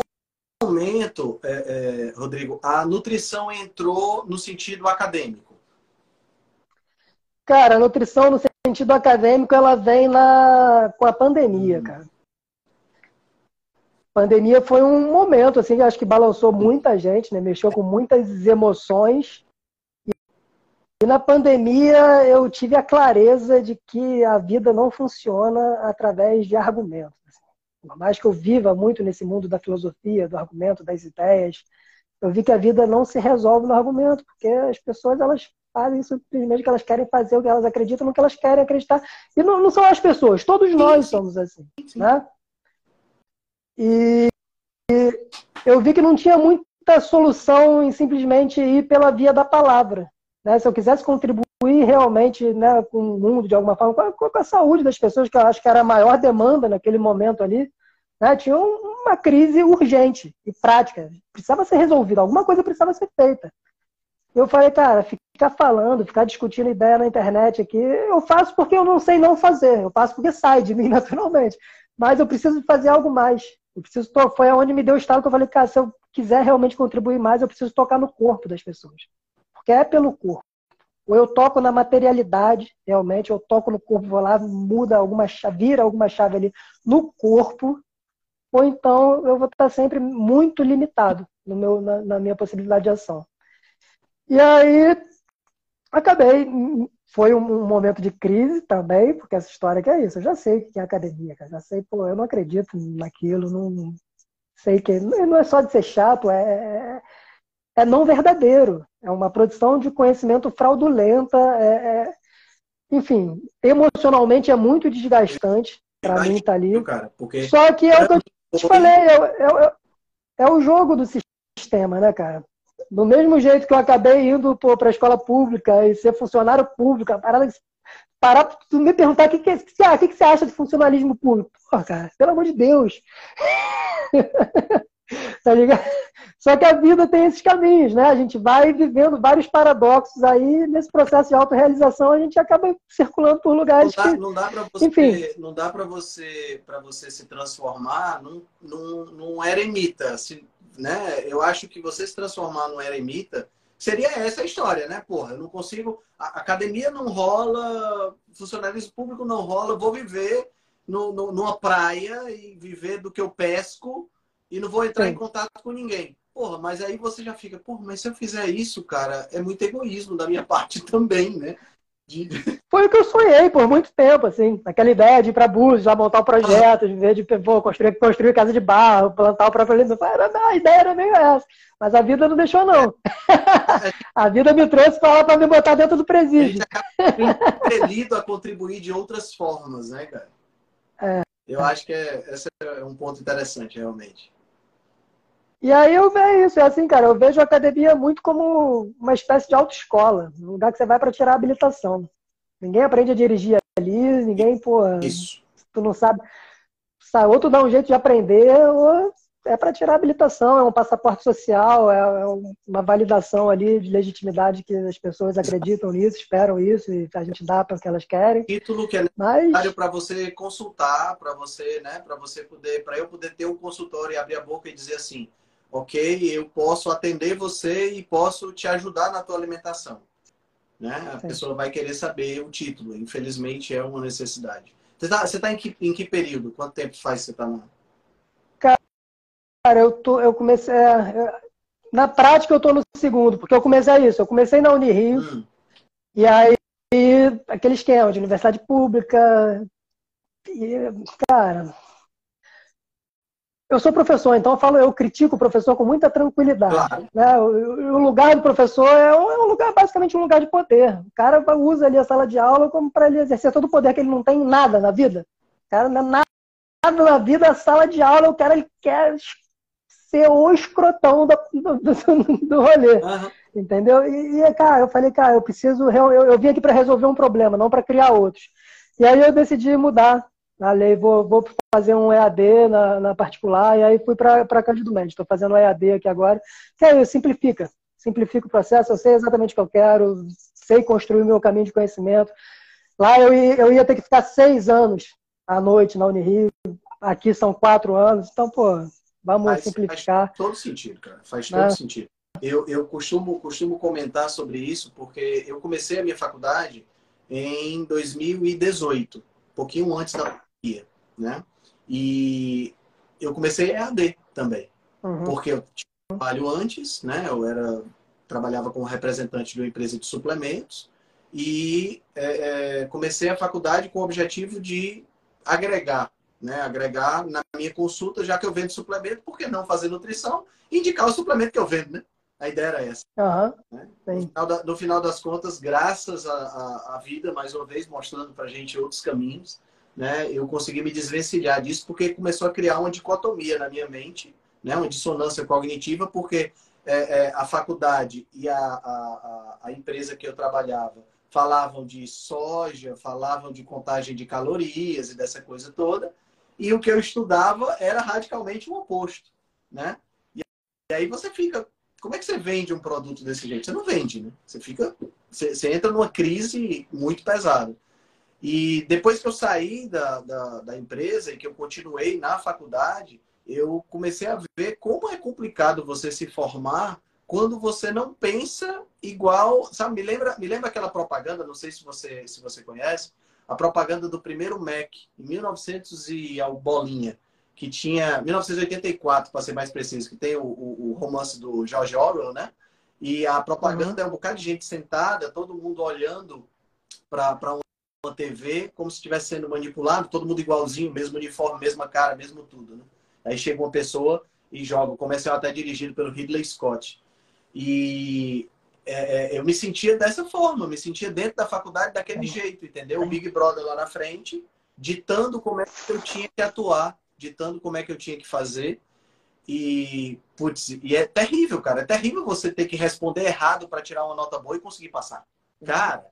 momento, é, é, Rodrigo, a nutrição entrou no sentido acadêmico? Cara, a nutrição no sentido acadêmico, ela vem na, com a pandemia, hum. cara. A pandemia foi um momento, assim, acho que balançou muita gente, né? Mexeu com muitas emoções e na pandemia eu tive a clareza de que a vida não funciona através de argumentos. Assim. Por mais que eu viva muito nesse mundo da filosofia, do argumento, das ideias, eu vi que a vida não se resolve no argumento, porque as pessoas elas fazem simplesmente que elas querem fazer o que elas acreditam no que elas querem acreditar. E não, não são as pessoas, todos nós somos assim. Né? E, e eu vi que não tinha muita solução em simplesmente ir pela via da palavra. Né? Se eu quisesse contribuir realmente né, com o mundo de alguma forma, com a, saúde das pessoas, que eu acho que era a maior demanda naquele momento ali, né? tinha uma crise urgente e prática. Precisava ser resolvida, alguma coisa precisava ser feita. Eu falei, cara, ficar falando, ficar discutindo ideia na internet aqui, eu faço porque eu não sei não fazer, eu faço porque sai de mim naturalmente. Mas eu preciso fazer algo mais. Eu preciso foi aonde me deu o estado que eu falei, cara, se eu quiser realmente contribuir mais, eu preciso tocar no corpo das pessoas é pelo corpo. Ou eu toco na materialidade, realmente, eu toco no corpo, vou lá, muda alguma chave, vira alguma chave ali no corpo, ou então eu vou estar sempre muito limitado no meu, na, na minha possibilidade de ação. E aí acabei, foi um, momento de crise também, porque essa história que é isso, eu já sei que é academia, cara, já sei, pô, eu não acredito naquilo, não sei que não é só de ser chato, é, é não verdadeiro, é uma produção de conhecimento fraudulenta, é, é, enfim, emocionalmente é muito desgastante. Para mim tá ali. Cara, porque... Só que é o que eu te falei, é, é, é o jogo do sistema, né, cara? Do mesmo jeito que eu acabei indo para a escola pública e ser funcionário público, a parada parar tu me perguntar o que, que, que, ah, que, que você acha de funcionalismo público. Pô, cara, pelo amor de Deus. tá ligado? Só que a vida tem esses caminhos, né? A gente vai vivendo vários paradoxos aí, nesse processo de autorrealização a gente acaba circulando por lugares não dá, que... Não dá para você, Enfim. não dá para você, para você se transformar num, num, num eremita, se, né? Eu acho que você se transformar num eremita seria essa a história, né? Porra, eu não consigo... A academia não rola, funcionalismo público não rola, vou viver no, no, numa praia e viver do que eu pesco e não vou entrar Sim. em contato com ninguém. Porra, mas aí você já fica, porra, mas se eu fizer isso, cara, é muito egoísmo da minha parte também, né? De... Foi o que eu sonhei por muito tempo, assim, aquela ideia de ir para Búzios, já montar o um projeto, de ver de pô, construir, construir casa de barro, plantar o próprio A ideia era meio essa. Mas a vida não deixou, não. a vida me trouxe para lá para me botar dentro do presídio. Impelido a contribuir de outras formas, né, cara? É. Eu acho que é, esse é um ponto interessante, realmente. E aí eu vejo isso, é assim, cara, eu vejo a academia muito como uma espécie de autoescola, um lugar que você vai para tirar a habilitação. Ninguém aprende a dirigir ali, ninguém, pô, isso. tu não sabe, ou tu dá um jeito de aprender, ou é para tirar a habilitação, é um passaporte social, é, é uma validação ali de legitimidade que as pessoas acreditam nisso, esperam isso e a gente dá para o que elas querem. Título que é necessário Mas... para você consultar, para você, né, para você poder, para eu poder ter um consultório e abrir a boca e dizer assim, ok, eu posso atender você e posso te ajudar na tua alimentação. Né? A Sim. pessoa vai querer saber o título. Infelizmente, é uma necessidade. Você está você tá em, que, em que período? Quanto tempo faz que você está lá? Cara, eu, tô, eu comecei... É, na prática, eu estou no segundo, porque eu comecei isso. Eu comecei na Unirio, hum. e aí aquele esquema de universidade pública... E, cara, eu sou professor, então eu falo, eu critico o professor com muita tranquilidade. Claro. Né? O, o, lugar do professor é um, é um, lugar, basicamente um lugar de poder. O cara usa ali a sala de aula como para ele exercer todo o poder que ele não tem nada na vida. O cara não é nada, nada na vida, a sala de aula, o cara ele quer ser o escrotão do, do, do, do rolê. Uhum. Entendeu? E, e, cara, eu falei, cara, eu preciso. Eu, eu vim aqui para resolver um problema, não para criar outros. E aí eu decidi mudar a lei, vou, vou fazer um EAD na, na particular, e aí fui para Cândido Mendes. Estou fazendo um EAD aqui agora, que aí simplifica, simplifica o processo, eu sei exatamente o que eu quero, sei construir o meu caminho de conhecimento. Lá eu ia, eu ia ter que ficar seis anos à noite na Unirio, aqui são quatro anos, então, pô, vamos faz, simplificar. Faz todo sentido, cara, faz todo né? sentido. Eu, eu costumo, costumo comentar sobre isso porque eu comecei a minha faculdade em 2018, um pouquinho antes da né? E eu comecei EAD também, uhum. porque eu tinha trabalho antes, né? Eu era trabalhava como representante de uma empresa de suplementos e é, é, comecei a faculdade com o objetivo de agregar, né? Agregar na minha consulta, já que eu vendo suplemento, por que não fazer nutrição e indicar o suplemento que eu vendo, né? A ideia era essa. Uhum. Né? No, final da, no, final das contas, graças à vida, mais uma vez, mostrando para gente outros caminhos, né, eu consegui me desvencilhar disso porque começou a criar uma dicotomia na minha mente, né, uma dissonância cognitiva, porque é, é, a faculdade e a, a, a, empresa que eu trabalhava falavam de soja, falavam de contagem de calorias e dessa coisa toda, e o que eu estudava era radicalmente o oposto, né? E aí você fica, como é que você vende um produto desse jeito? Você não vende, né? Você fica, você, você entra numa crise muito pesada. E depois que eu saí da, da, da, empresa e que eu continuei na faculdade, eu comecei a ver como é complicado você se formar quando você não pensa igual. Sabe, me lembra, me lembra aquela propaganda, não sei se você, se você conhece, a propaganda do primeiro Mac, em 1900 e ao bolinha, que tinha. 1984, para ser mais preciso, que tem o, o, o romance do George Orwell, né? E a propaganda uhum. é um bocado de gente sentada, todo mundo olhando para um uma TV como se estivesse sendo manipulado, todo mundo igualzinho, mesmo uniforme, mesma cara, mesmo tudo. Né? Aí chega uma pessoa e joga. O comercial até dirigido pelo Ridley Scott. E é, é, eu me sentia dessa forma, me sentia dentro da faculdade daquele jeito, entendeu? O Big Brother lá na frente ditando como é que eu tinha que atuar, ditando como é que eu tinha que fazer. E, putz, e é terrível, cara. É terrível você ter que responder errado para tirar uma nota boa e conseguir passar. Cara, é,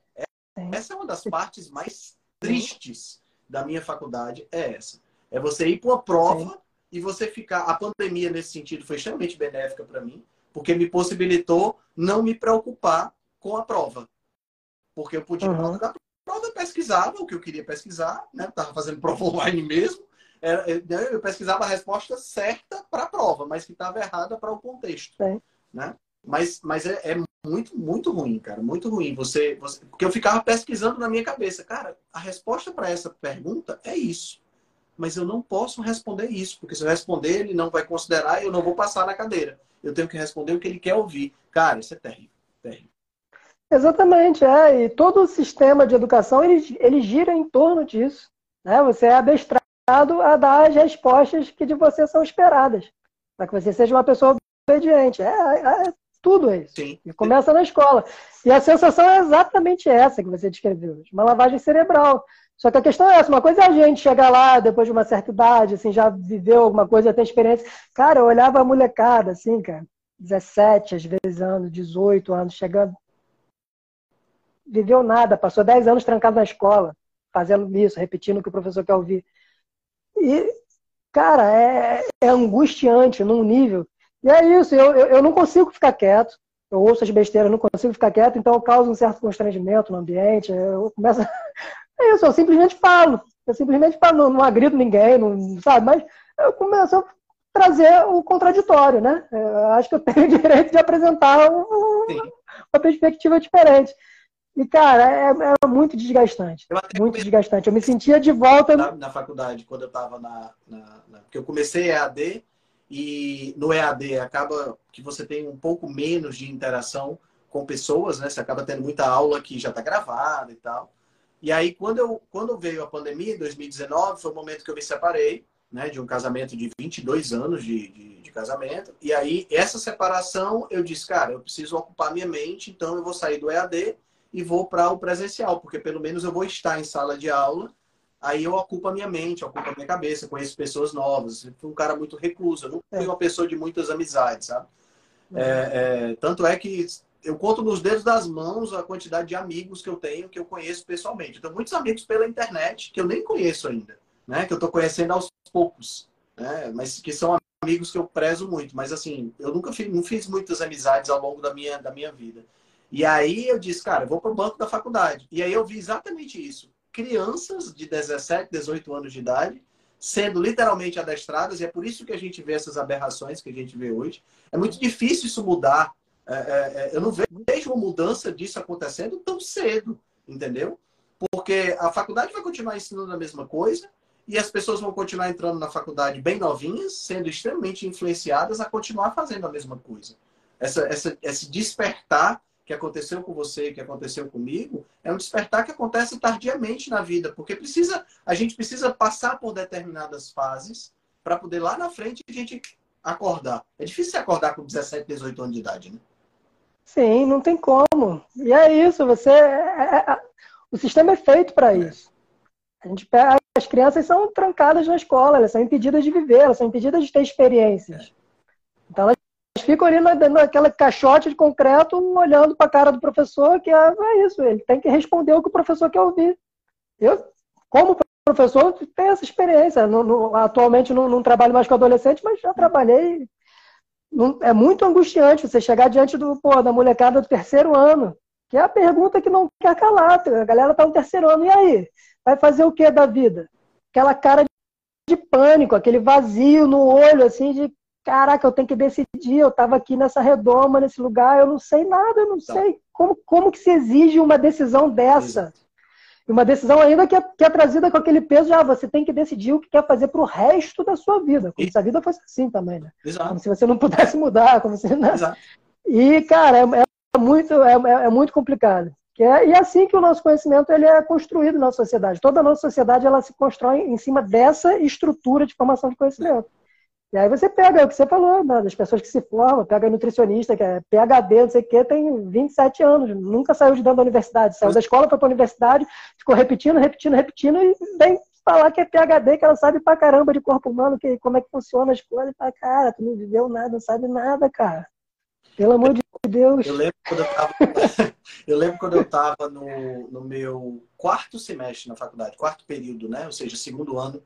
essa é uma das partes mais tristes da minha faculdade, é essa. É você ir para uma prova Sim. e você ficar. A pandemia, nesse sentido, foi extremamente benéfica para mim, porque me possibilitou não me preocupar com a prova. Porque eu podia, uhum. da prova, pesquisava o que eu queria pesquisar, né? Estava fazendo prova online mesmo né, eu pesquisava a resposta certa para a prova, mas que estava errada para o contexto. Né? Mas, mas é, é, muito, muito ruim, cara. Muito ruim. Você, você, Porque eu ficava pesquisando na minha cabeça. Cara, a resposta para essa pergunta é isso. Mas eu não posso responder isso, porque se eu responder, ele não vai considerar eu não vou passar na cadeira. Eu tenho que responder o que ele quer ouvir. Cara, isso é terrível. terrível. Exatamente, é. E todo o sistema de educação ele, ele gira em torno disso. Né? Você é adestrado a dar as respostas que de você são esperadas, para que você seja uma pessoa obediente. É, é, é tudo isso. Sim. E começa na escola. E a sensação é exatamente essa que você descreveu, uma lavagem cerebral. Só que a questão é essa, uma coisa é a gente chegar lá depois de uma certa idade, assim, já viveu alguma coisa, já tem experiência. Cara, eu olhava a molecada, assim, cara, 17, às vezes anos, 18 anos, chegando. Viveu nada, passou 10 anos trancado na escola, fazendo isso, repetindo o que o professor quer ouvir. E, cara, é, é angustiante num nível. E é isso, eu, eu, não consigo ficar quieto. Eu ouço as besteiras, não consigo ficar quieto, então eu causo um certo constrangimento no ambiente. Eu começo. É isso, eu simplesmente falo. Eu simplesmente falo, não, não agrido ninguém, não, sabe? Mas eu começo a trazer o contraditório, né? Eu acho que eu tenho o direito de apresentar um, uma perspectiva diferente. E, cara, é, é muito desgastante. Muito desgastante. Eu me sentia de volta. Na, na faculdade, quando eu estava na, na, na, Porque eu comecei EAD e no EAD acaba que você tem um pouco menos de interação com pessoas, né? Você acaba tendo muita aula que já está gravada e tal. E aí, quando, eu, quando veio a pandemia, em 2019, foi o momento que eu me separei, né? De um casamento de 22 anos de, de, de casamento. E aí, essa separação, eu disse, cara, eu preciso ocupar minha mente, então eu vou sair do EAD e vou para o presencial, porque pelo menos eu vou estar em sala de aula, aí eu ocupo a minha mente, ocupo a minha cabeça, conheço pessoas novas. Eu fui um cara muito recluso, eu nunca fui uma pessoa de muitas amizades, sabe? É, é, tanto é que eu conto nos dedos das mãos a quantidade de amigos que eu tenho, que eu conheço pessoalmente. Eu tenho muitos amigos pela internet que eu nem conheço ainda, né? Que eu estou conhecendo aos poucos, né? Mas que são amigos que eu prezo muito. Mas assim, eu nunca fiz, não fiz muitas amizades ao longo da minha, da minha vida. E aí eu disse, cara, eu vou para o banco da faculdade. E aí eu vi exatamente isso. Crianças de 17, 18 anos de idade sendo literalmente adestradas, e é por isso que a gente vê essas aberrações que a gente vê hoje. É muito difícil isso mudar. É, é, é eu não vejo uma mudança disso acontecendo tão cedo, entendeu? Porque a faculdade vai continuar ensinando a mesma coisa, e as pessoas vão continuar entrando na faculdade bem novinhas, sendo extremamente influenciadas a continuar fazendo a mesma coisa. Essa, essa, esse despertar que aconteceu com você, que aconteceu comigo, é um despertar que acontece tardiamente na vida, porque precisa, a gente precisa passar por determinadas fases para poder lá na frente a gente acordar. É difícil acordar com 17, 18 anos de idade, né? Sim, não tem como. E é isso, você é, é, é o sistema é feito para é. isso. A gente as crianças são trancadas na escola, elas são impedidas de viver, elas são impedidas de ter experiências. É. Então elas ficam ali naquela caixote de concreto, olhando para a cara do professor, que é, é, isso, ele tem que responder o que o professor quer ouvir. Eu, como professor, tenho essa experiência. No, no, atualmente não, não, trabalho mais com adolescente, mas já trabalhei. Não, é muito angustiante você chegar diante do, pô, da molecada do terceiro ano, que é a pergunta que não quer calar. A galera está no terceiro ano, e aí? Vai fazer o que da vida? Aquela cara de pânico, aquele vazio no olho, assim, de caraca, eu tenho que decidir, eu estava aqui nessa redoma, nesse lugar, eu não sei nada, eu não tá. sei. Como, como que se exige uma decisão dessa? Uma decisão ainda que é, que é trazida com aquele peso, já ah, você tem que decidir o que quer fazer para o resto da sua vida. Como e... se a vida fosse assim também, né? Exato. Como se você não pudesse mudar, como se... Né? Exato. E, cara, é, é muito, é, é, muito complicado. É, e é assim que o nosso conhecimento ele é construído na sociedade. Toda a nossa sociedade ela se constrói em cima dessa estrutura de formação de conhecimento. E aí você pega o que você falou, né, das pessoas que se formam, pega nutricionista, que é PHD, não sei o quê, tem 27 anos, nunca saiu de dentro da universidade, saiu da escola, foi para a universidade, ficou repetindo, repetindo, repetindo e vem falar que é PHD, que ela sabe pra caramba de corpo humano, que, como é que funciona as coisas. Fala, cara, tu não viveu nada, não sabe nada, cara. Pelo amor de Deus. Eu lembro quando eu tava, eu lembro quando eu tava no, no meu quarto semestre na faculdade, quarto período, né? Ou seja, segundo ano.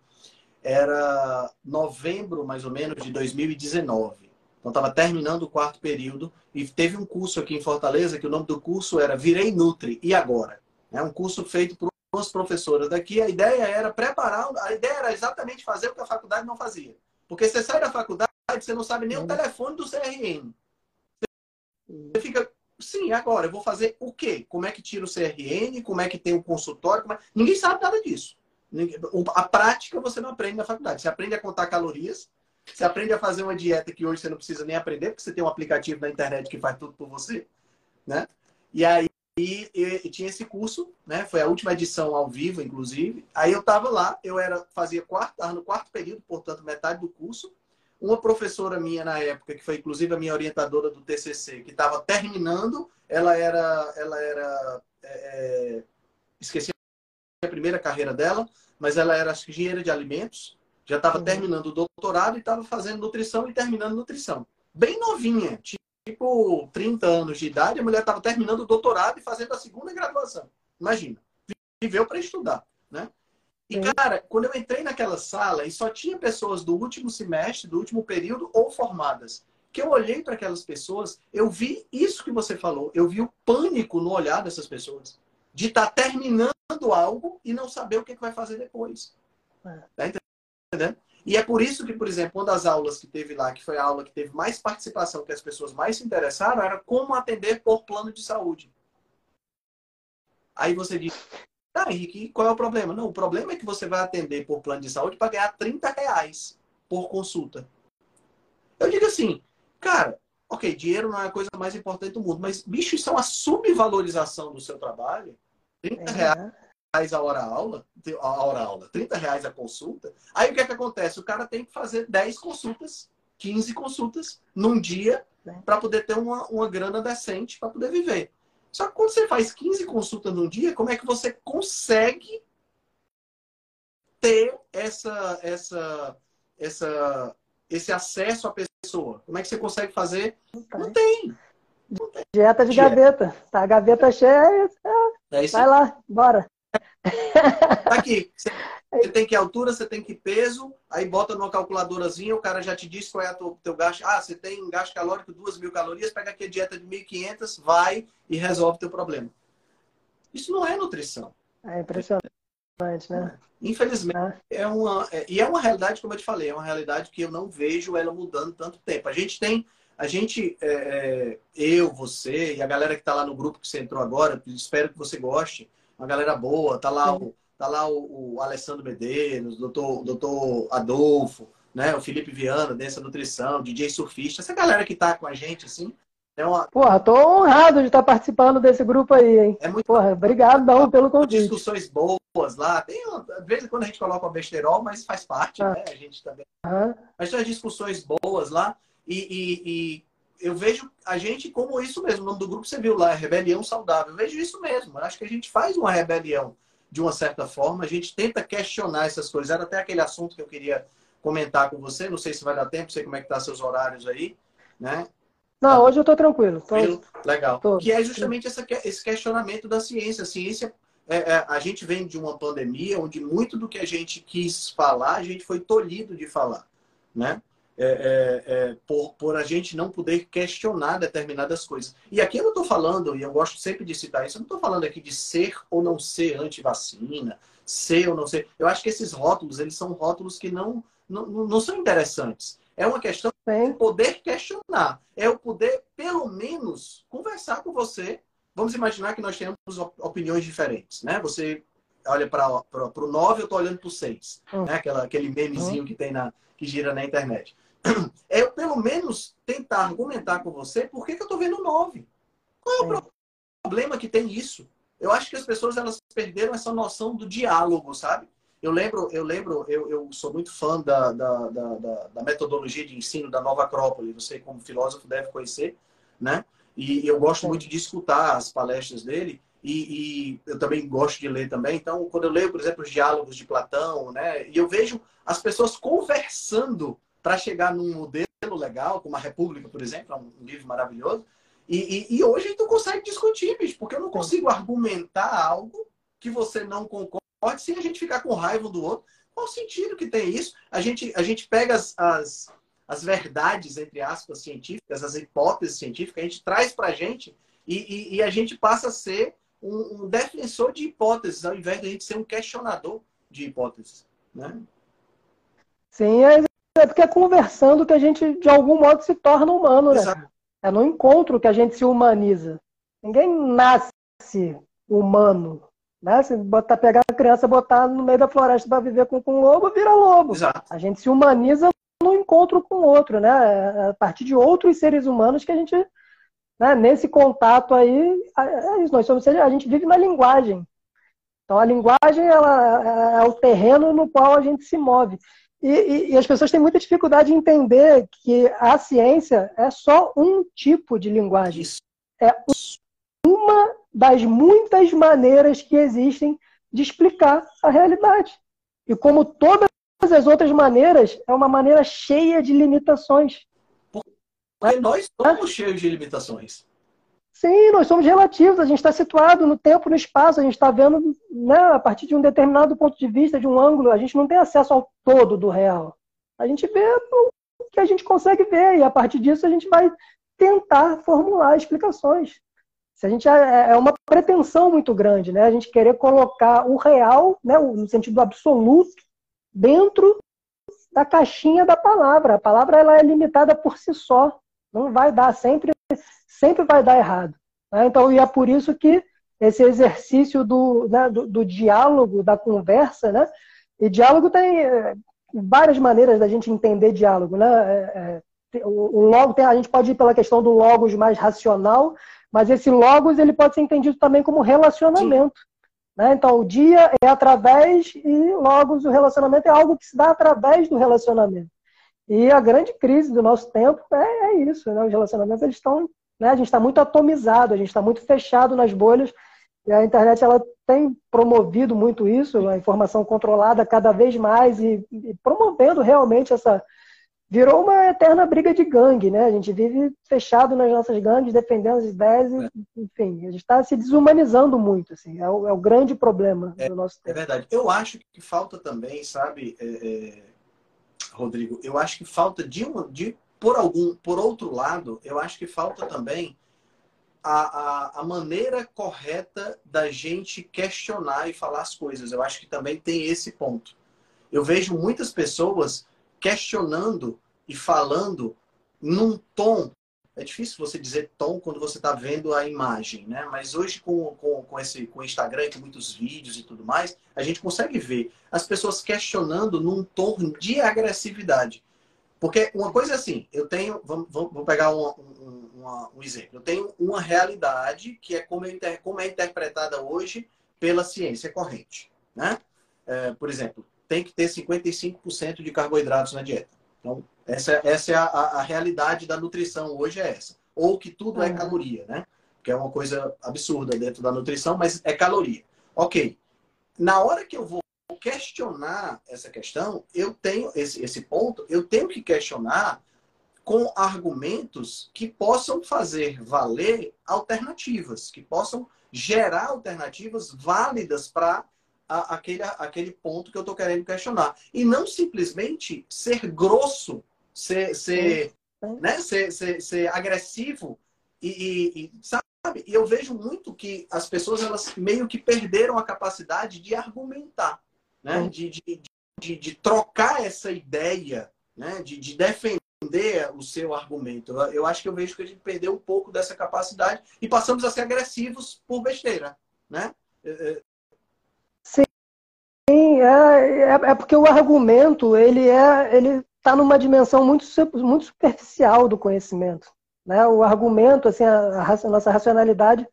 Era novembro, mais ou menos, de 2019. Então, estava terminando o quarto período e teve um curso aqui em Fortaleza que o nome do curso era Virei Nutri. E agora? É um curso feito por umas professoras daqui. A ideia era preparar, a ideia era exatamente fazer o que a faculdade não fazia. Porque você sai da faculdade, você não sabe nem o telefone do CRM. Você fica, sim, agora eu vou fazer o quê? Como é que tira o CRN? Como é que tem o consultório? É... Ninguém sabe nada disso. A prática você não aprende na faculdade. Você aprende a contar calorias, você aprende a fazer uma dieta que hoje você não precisa nem aprender, porque você tem um aplicativo na internet que faz tudo por você, né? E aí e, e, tinha esse curso, né? Foi a última edição ao vivo, inclusive. Aí eu estava lá, eu era fazia quarto, tava no quarto período, portanto metade do curso. Uma professora minha na época, que foi inclusive a minha orientadora do TCC, que estava terminando, ela era, ela era, é, é, esqueci a primeira carreira dela, mas ela era engenheira de alimentos já estava uhum. terminando o doutorado e estava fazendo nutrição e terminando nutrição. Bem novinha, tipo 30 anos de idade, a mulher estava terminando o doutorado e fazendo a segunda graduação. Imagina, viveu para estudar, né? E, cara, quando eu entrei naquela sala e só tinha pessoas do último semestre, do último período ou formadas, que eu olhei para aquelas pessoas, eu vi isso que você falou, eu vi o pânico no olhar dessas pessoas, de estar tá terminando algo e não saber o que, que vai fazer depois. É. Tá né? E é por isso que, por exemplo, uma das aulas que teve lá, que foi a aula que teve mais participação, que as pessoas mais se interessaram, era como atender por plano de saúde. Aí você diz, ah, Henrique, qual é o problema? Não, o problema é que você vai atender por plano de saúde para ganhar 30 reais por consulta. Eu digo assim, cara, ok, dinheiro não é a coisa mais importante do mundo, mas, bicho, isso é uma subvalorização do seu trabalho. 30 é. reais reais a hora aula, a hora aula, 30 reais a consulta. Aí o que é que acontece? O cara tem que fazer 10 consultas, 15 consultas num dia para poder ter uma, uma grana decente para poder viver. Só que quando você faz 15 consultas num dia, como é que você consegue ter essa, essa, essa, esse acesso à pessoa? Como é que você consegue fazer? Não tem. Não tem. Dieta de Dieta. gaveta. Tá a gaveta cheia, é vai lá, bora. Tá aqui. Você tem que altura, você tem que peso, aí bota numa calculadorazinha, o cara já te diz qual é o teu gasto. Ah, você tem um gasto calórico, duas mil calorias, pega aqui a dieta de 1.500, vai e resolve o teu problema. Isso não é nutrição. É impressionante, né? Infelizmente, ah. é uma. É, e é uma realidade, como eu te falei, é uma realidade que eu não vejo ela mudando tanto tempo. A gente tem. A gente, é, é eu, você e a galera que está lá no grupo que você entrou agora, espero que você goste uma galera boa. Tá lá, o, tá lá o, o Alessandro Medeiros, o doutor, doutor Adolfo, né? O Felipe Viana, dessa nutrição, DJ surfista. Essa galera que tá com a gente, assim, é uma... Porra, tô honrado de estar participando desse grupo aí, hein? É muito Porra, obrigado não, pelo convite. Discussões boas lá. Tem, às vezes quando a gente coloca o besterol, mas faz parte, ah. né? A gente também. Ah. Mas tem as discussões boas lá. E, e, e, eu vejo a gente como isso mesmo. O nome do grupo você viu lá, Rebelião Saudável. Eu vejo isso mesmo. Eu acho que a gente faz uma rebelião de uma certa forma. A gente tenta questionar essas coisas. Era até aquele assunto que eu queria comentar com você. Não sei se vai dar tempo, não sei como é que tá seus horários aí, né? Não, hoje eu estou tranquilo. Tô... Legal. Tô... Que é justamente essa, esse questionamento da ciência. A ciência, é, é, a gente vem de uma pandemia onde muito do que a gente quis falar, a gente foi tolhido de falar, né? é, é, é, por, por a gente não poder questionar determinadas coisas. E aqui eu não estou falando, e eu gosto sempre de citar isso, eu não estou falando aqui de ser ou não ser anti-vacina, ser ou não ser. Eu acho que esses rótulos, eles são rótulos que não, não, não são interessantes. É uma questão de poder questionar. É o poder, pelo menos, conversar com você. Vamos imaginar que nós temos opiniões diferentes, né? Você olha para o 9, eu estou olhando para o 6. Hum. Né? Aquela, aquele memezinho hum. que tem na, que gira na internet. É eu, pelo menos, tentar argumentar com você por que, que eu estou vendo 9. Qual é o problema que tem isso? Eu acho que as pessoas elas perderam essa noção do diálogo, sabe? Eu lembro, eu lembro, eu, eu sou muito fã da, da, da, da, metodologia de ensino da Nova Acrópole. Você, como filósofo, deve conhecer, né? E eu gosto muito de escutar as palestras dele. e, e, eu também gosto de ler também. Então, quando eu leio, por exemplo, os diálogos de Platão, né, e eu vejo as pessoas conversando para chegar num modelo legal, como a República, por exemplo, é um livro maravilhoso. E, e, e hoje tu consegue discutir, bicho, porque eu não consigo argumentar algo que você não concorde sem a gente ficar com raiva do outro. Qual o sentido que tem isso? A gente, a gente pega as, as, as verdades, entre aspas, científicas, as hipóteses científicas, a gente traz para a gente e, e, e, a gente passa a ser um, um, defensor de hipóteses, ao invés de a gente ser um questionador de hipóteses. Né? Sim, é, é porque é conversando que a gente, de algum modo, se torna humano, né? Exato. É no encontro que a gente se humaniza. Ninguém nasce humano. Né? Se botar, pegar a criança botar no meio da floresta para viver com, com um lobo, vira lobo. Exato. A gente se humaniza no encontro com o outro, né? É a partir de outros seres humanos que a gente, né, nesse contato aí, é isso, nós somos, a gente vive na linguagem. Então a linguagem ela é o terreno no qual a gente se move. E, e, e, as pessoas têm muita dificuldade de entender que a ciência é só um tipo de linguagem. É uma das muitas maneiras que existem de explicar a realidade. E como todas as outras maneiras, é uma maneira cheia de limitações. Porque nós somos cheios de limitações. Sim, nós somos relativos, a gente está situado no tempo, no espaço, a gente está vendo né, a partir de um determinado ponto de vista, de um ângulo, a gente não tem acesso ao todo do real. A gente vê o que a gente consegue ver, e a partir disso a gente vai tentar formular explicações. Se a gente é, é uma pretensão muito grande, né? A gente querer colocar o real, né, no sentido absoluto, dentro da caixinha da palavra. A palavra ela é limitada por si só. Não vai dar sempre, sempre vai dar errado. Né? Então, e é por isso que esse exercício do, né, do, do, diálogo, da conversa, né? E diálogo tem é, várias maneiras da gente entender diálogo, né? É, é, o, o logo tem, a gente pode ir pela questão do logos mais racional, mas esse logos ele pode ser entendido também como relacionamento. Né? Então, o dia é através e logos o relacionamento é algo que se dá através do relacionamento. E a grande crise do nosso tempo é, é isso, né? Os relacionamentos eles estão, né? A gente está muito atomizado, a gente está muito fechado nas bolhas. E a internet ela tem promovido muito isso, a informação controlada cada vez mais e, e promovendo realmente essa virou uma eterna briga de gangue, né? A gente vive fechado nas nossas gangues, defendendo as ideias, é. enfim, a gente está se desumanizando muito, assim, é o, é o grande problema é, do nosso tempo. É verdade. Eu acho que falta também, sabe, é, é, Rodrigo, eu acho que falta de, uma, de por algum, por outro lado, eu acho que falta também a, a, a maneira correta da gente questionar e falar as coisas. Eu acho que também tem esse ponto. Eu vejo muitas pessoas questionando e falando num tom. É difícil você dizer tom quando você está vendo a imagem, né? Mas hoje com, com, com esse com o Instagram, com muitos vídeos e tudo mais, a gente consegue ver as pessoas questionando num tom de agressividade. Porque uma coisa é assim, eu tenho, vamos, vou pegar um, um, um, exemplo. Eu tenho uma realidade que é como, é, como é interpretada hoje pela ciência corrente, né? É, por exemplo, tem que ter 55% de carboidratos na dieta. Então, essa, essa é a, a, realidade da nutrição hoje é essa. Ou que tudo uhum. é caloria, né? Que é uma coisa absurda dentro da nutrição, mas é caloria. Ok. Na hora que eu vou questionar essa questão, eu tenho esse, esse ponto, eu tenho que questionar com argumentos que possam fazer valer alternativas, que possam gerar alternativas válidas para aquele, aquele ponto que eu estou querendo questionar. E não simplesmente ser grosso ser, ser, né? ser, ser, ser agressivo e, e, e, sabe? E eu vejo muito que as pessoas elas meio que perderam a capacidade de argumentar, né? De, de, de, de trocar essa ideia, né? De, de defender o seu argumento. Eu acho que eu vejo que a gente perdeu um pouco dessa capacidade e passamos a ser agressivos por besteira, né? Sim, é, é, é porque o argumento ele é ele está numa dimensão muito, muito superficial do conhecimento. Né? O argumento, assim, a, a, nossa racionalidade,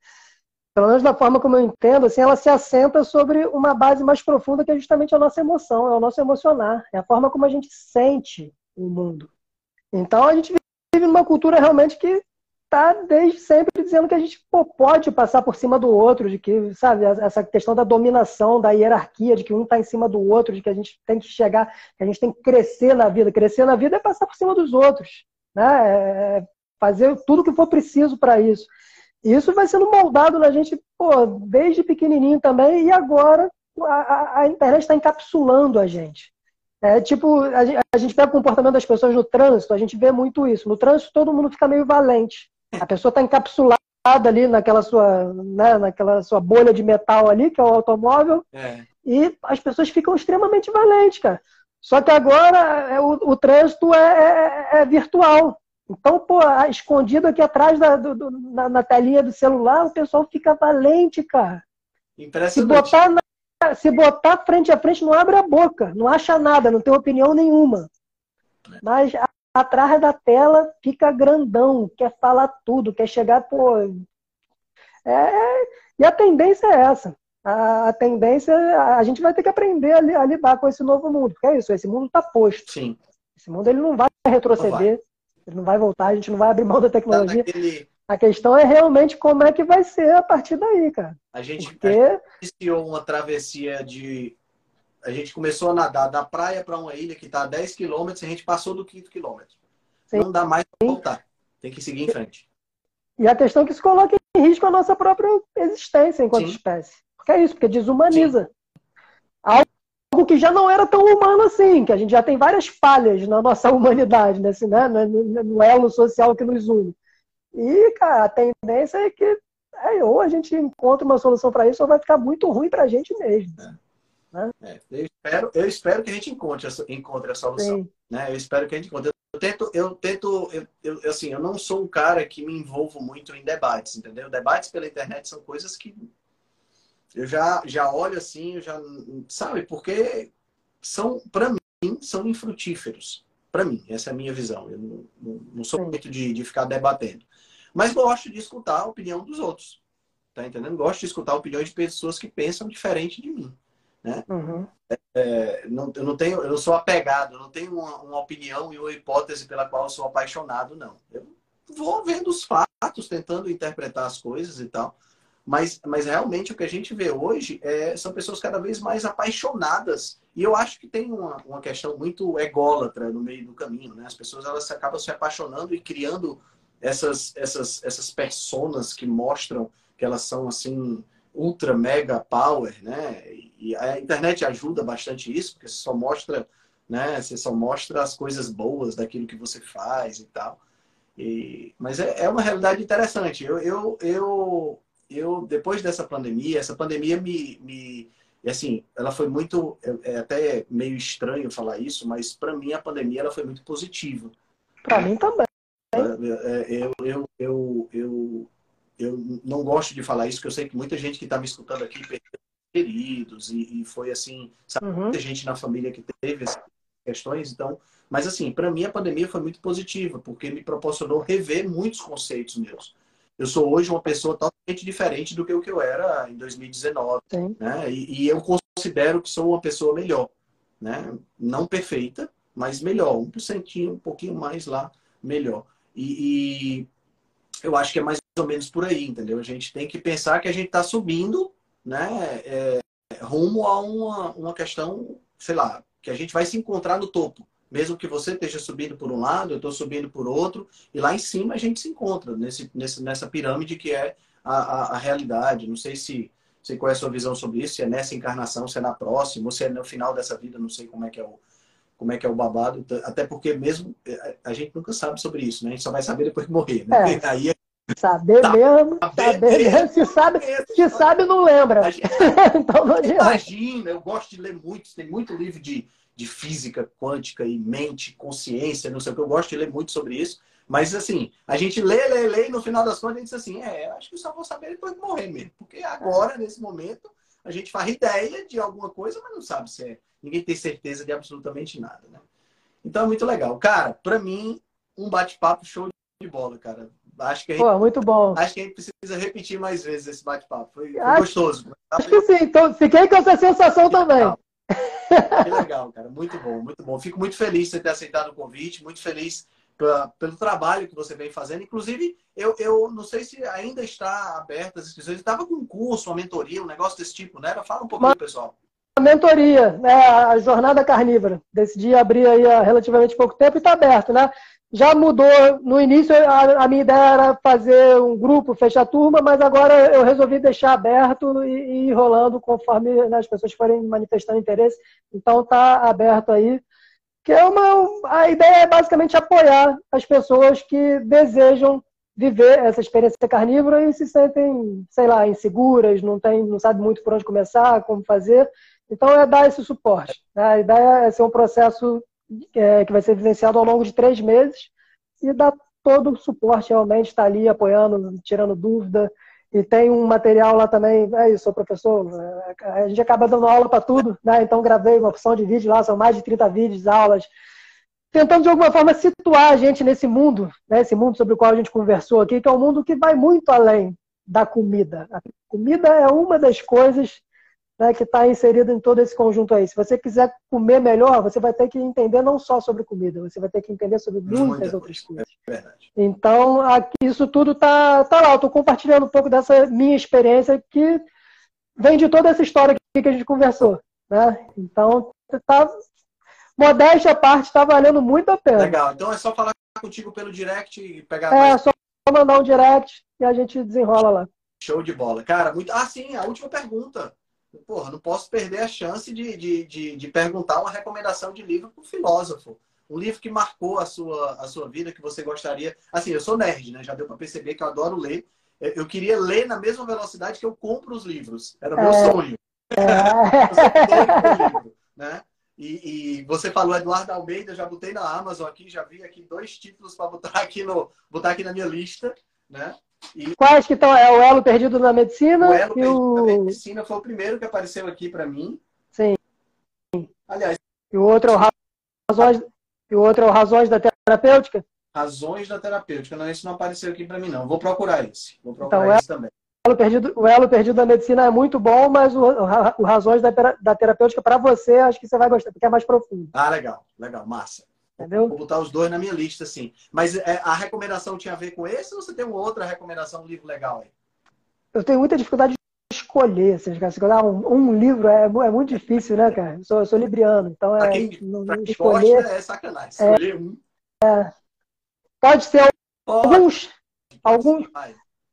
pelo menos da forma como eu entendo, assim, ela se assenta sobre uma base mais profunda que é justamente a nossa emoção, é o nosso emocionar, é a forma como a gente sente o mundo. Então a gente vive numa cultura realmente que tá desde sempre dizendo que a gente pô, pode passar por cima do outro, de que, sabe, essa questão da dominação, da hierarquia, de que um está em cima do outro, de que a gente tem que chegar, que a gente tem que crescer na vida. Crescer na vida é passar por cima dos outros, né? É, é fazer tudo que for preciso para isso. Isso vai sendo moldado na gente, pô, desde pequenininho também, e agora a, a internet está encapsulando a gente. É tipo, a gente, a gente pega o comportamento das pessoas no trânsito, a gente vê muito isso. No trânsito todo mundo fica meio valente. A pessoa está encapsulada ali naquela sua, né, naquela sua bolha de metal ali, que é o automóvel, é. e as pessoas ficam extremamente valentes, cara. Só que agora é, o, o trânsito é, é, é, virtual. Então, pô, escondido aqui atrás da, do, do, na, na, telinha do celular, o pessoal fica valente, cara. Se botar, na, se botar frente a frente, não abre a boca, não acha nada, não tem opinião nenhuma. É. Mas atrás da tela fica grandão, quer falar tudo, quer chegar, pô. É, é, e a tendência é essa. A, a, tendência, a gente vai ter que aprender a, a, lidar com esse novo mundo, porque é isso, esse mundo está posto. Sim. Esse mundo ele não vai retroceder, não vai. ele não vai voltar, a gente não vai abrir mão da tecnologia. Tá a questão é realmente como é que vai ser a partir daí, cara. A gente, porque... a gente iniciou uma travessia de a gente começou a nadar da praia para uma ilha que está a 10 quilômetros e a gente passou do quinto quilômetro. Sim. Não dá mais para voltar. Tem que seguir em frente. E a questão é que isso coloca em risco a nossa própria existência enquanto Sim. espécie. Porque é isso, porque desumaniza. Sim. Algo que já não era tão humano assim, que a gente já tem várias falhas na nossa humanidade, nesse, né? no, no elo social que nos une. E, cara, a tendência é que é, ou a gente encontra uma solução para isso, ou vai ficar muito ruim para a gente mesmo. É. Né? É, eu, espero, eu espero que a gente encontre, encontre a solução. Né? Eu espero que a gente encontre. Eu tento, eu tento, eu, eu, assim, eu não sou um cara que me envolvo muito em debates, entendeu? Debates pela internet são coisas que eu já, já olho assim, eu já, sabe? Porque são, para mim, são infrutíferos. Para mim, essa é a minha visão. Eu não, não, não sou muito de, de ficar debatendo. Mas gosto de escutar a opinião dos outros. Tá entendendo? Gosto de escutar a opinião de pessoas que pensam diferente de mim. Né? Uhum. É, não, eu não tenho, eu sou apegado, eu não tenho uma, uma, opinião e uma hipótese pela qual eu sou apaixonado, não. Eu vou vendo os fatos, tentando interpretar as coisas e tal. Mas, mas realmente o que a gente vê hoje é, são pessoas cada vez mais apaixonadas. E eu acho que tem uma, uma questão muito ególatra no meio do caminho. Né? As pessoas elas acabam se apaixonando e criando essas, essas, essas personas que mostram que elas são assim ultra mega power, né? E a internet ajuda bastante isso, porque você só mostra, né? Você só mostra as coisas boas daquilo que você faz e tal. E, mas é, é uma realidade interessante. Eu, eu, eu, eu, depois dessa pandemia, essa pandemia me, me assim, ela foi muito, é, é até meio estranho falar isso, mas para mim a pandemia ela foi muito positiva. Para mim também. É, é, eu, eu, eu, eu, eu não gosto de falar isso, porque eu sei que muita gente que está me escutando aqui perdeu queridos e, e, foi assim, sabe, uhum. muita gente na família que teve essas questões, então, mas assim, para mim a pandemia foi muito positiva, porque me proporcionou rever muitos conceitos meus. Eu sou hoje uma pessoa totalmente diferente do que o que eu era em 2019, Sim. né? E, e eu considero que sou uma pessoa melhor, né? Não perfeita, mas melhor, um porcentinho, um pouquinho mais lá, melhor. E, e eu acho que é mais ou menos por aí, entendeu? A gente tem que pensar que a gente está subindo, né, é, rumo a uma, uma questão, sei lá, que a gente vai se encontrar no topo. Mesmo que você esteja subindo por um lado, eu estou subindo por outro, e lá em cima a gente se encontra nesse, nesse, nessa pirâmide que é a, a, a realidade. Não sei se sei qual é a sua visão sobre isso, se é nessa encarnação, se é na próxima, ou se é no final dessa vida, não sei como é que é o, como é que é o babado, até porque mesmo é, a gente nunca sabe sobre isso, né? A gente só vai saber depois de morrer, né? É. Aí é Saber tá, mesmo, saber, mesmo. Se sabe, se sabe, não lembra. Gente, então não Imagina, eu gosto de ler muito, tem muito livro de, de física quântica e mente, consciência, não sei o que, eu gosto de ler muito sobre isso. Mas assim, a gente lê, lê, lê, e no final das contas a gente diz assim, é, acho que eu só vou saber depois de morrer mesmo. Porque agora, nesse momento, a gente faz ideia de alguma coisa, mas não sabe se é. Ninguém tem certeza de absolutamente nada, né? Então é muito legal. Cara, para mim, um bate-papo show de bola, cara. Acho que, a gente, Pô, muito bom. acho que a gente precisa repetir mais vezes esse bate-papo. Foi, foi acho, gostoso. Acho que sim, então fiquei com essa sensação que também. Legal. Que legal, cara. Muito bom, muito bom. Fico muito feliz de você ter aceitado o convite, muito feliz pelo trabalho que você vem fazendo. Inclusive, eu, eu não sei se ainda está aberta as inscrições. Estava com um curso, uma mentoria, um negócio desse tipo, né? Fala um pouquinho, pessoal. Mentoria, né? a jornada carnívora. Decidi abrir aí há relativamente pouco tempo e está aberto, né? Já mudou. No início, a, a, minha ideia era fazer um grupo, fechar turma, mas agora eu resolvi deixar aberto e, e ir rolando conforme né, as pessoas forem manifestando interesse. Então, está aberto aí que é uma a ideia é basicamente apoiar as pessoas que desejam viver essa experiência carnívora e se sentem, sei lá, inseguras, não tem, não sabe muito por onde começar, como fazer. Então é dar esse suporte. Né? A ideia é ser um processo é, que vai ser vivenciado ao longo de três meses e dar todo o suporte realmente, estar tá ali apoiando, tirando dúvida, e tem um material lá também, é isso, sou professor, é, a gente acaba dando aula para tudo, né? Então gravei uma opção de vídeo lá, são mais de 30 vídeos, aulas, tentando de alguma forma situar a gente nesse mundo, né? esse mundo sobre o qual a gente conversou aqui, que é um mundo que vai muito além da comida. A comida é uma das coisas né, que está inserido em todo esse conjunto aí. Se você quiser comer melhor, você vai ter que entender não só sobre comida, você vai ter que entender sobre muitas Muita outras coisa. coisas. É então, aqui, isso tudo está tá lá. Eu estou compartilhando um pouco dessa minha experiência que vem de toda essa história que a gente conversou. Né? Então, tá, modéstia à parte, está valendo muito a pena. Legal. Então é só falar contigo pelo direct e pegar. É, mais... só mandar um direct e a gente desenrola lá. Show de bola. Cara, muito. Ah, sim, a última pergunta porra, não posso perder a chance de, de, de, de perguntar uma recomendação de livro para o filósofo. Um livro que marcou a sua, a sua vida, que você gostaria. Assim, eu sou nerd, né? Já deu para perceber que eu adoro ler. Eu queria ler na mesma velocidade que eu compro os livros. Era o meu é... sonho. É... livro, né? E, e, você falou Eduardo Almeida, já botei na Amazon aqui, já vi aqui dois títulos para botar aqui no botar aqui na minha lista, né? E... Quais que estão? É o Elo Perdido na Medicina? O Elo Perdido o... na Medicina foi o primeiro que apareceu aqui para mim. Sim. Aliás. E o outro é o Razões, e o outro é o Razões da Terapêutica? Razões da Terapêutica. Não, esse não apareceu aqui para mim, não. Vou procurar esse. Vou procurar então, esse também. O elo, perdido, o elo Perdido da Medicina é muito bom, mas o, o Razões da, da Terapêutica, para você, acho que você vai gostar, porque é mais profundo. Ah, legal. Legal. Massa. Entendeu? Vou botar os dois na minha lista, sim. Mas é, a recomendação tinha a ver com esse ou você tem uma outra recomendação, um livro legal aí? Eu tenho muita dificuldade de escolher. Assim, escolher um, um livro é, é, muito difícil, né, cara? Eu sou, eu sou libriano, então é. Pra quem, não, pra quem escolher, gosta, é sacanagem. Escolher é, um. É, pode ser alguns. alguns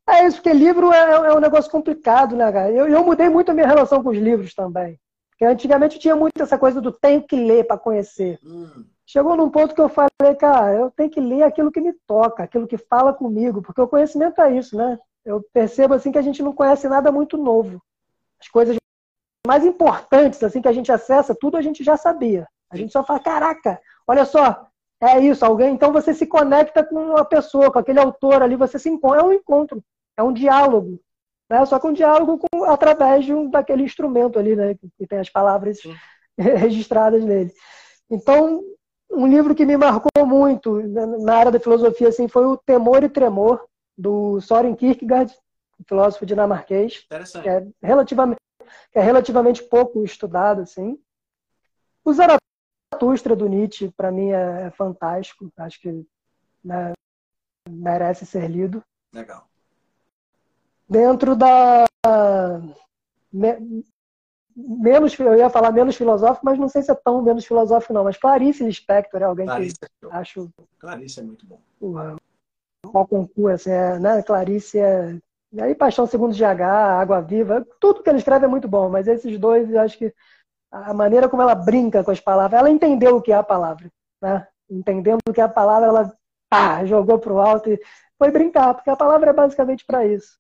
é isso, porque livro é, é, um negócio complicado, né, cara? Eu, eu mudei muito a minha relação com os livros também. Porque antigamente tinha muito essa coisa do tem que ler para conhecer. Hum chegou num ponto que eu falei, cara, eu tenho que ler aquilo que me toca, aquilo que fala comigo, porque o conhecimento é isso, né? Eu percebo assim que a gente não conhece nada muito novo. As coisas mais importantes assim que a gente acessa, tudo a gente já sabia. A gente só fala, caraca, olha só, é isso, alguém. Então você se conecta com uma pessoa, com aquele autor ali, você se encontra, é um encontro, é um diálogo. Né? Só que um diálogo com, através de um, daquele instrumento ali, né? Que tem as palavras registradas nele. Então, um livro que me marcou muito na área da filosofia assim, foi o Temor e Tremor, do Soren Kierkegaard, filósofo dinamarquês, que é relativamente, que é relativamente pouco estudado. Assim. O Zaratustra, do Nietzsche, para mim é, é, fantástico. Acho que né, merece ser lido. Legal. Dentro da menos, eu ia falar menos filosófico, mas não sei se é tão menos filosófico não, mas Clarice Lispector é alguém Clarice, que é acho... Clarice é muito bom. O concurso, assim, é, né? Clarice é... E aí Paixão Segundo de H, Água Viva, tudo que ele escreve é muito bom, mas esses dois, eu acho que a maneira como ela brinca com as palavras, ela entendeu o que é a palavra, né? Entendendo o que é a palavra, ela pá, jogou pro alto e foi brincar, porque a palavra é basicamente para isso.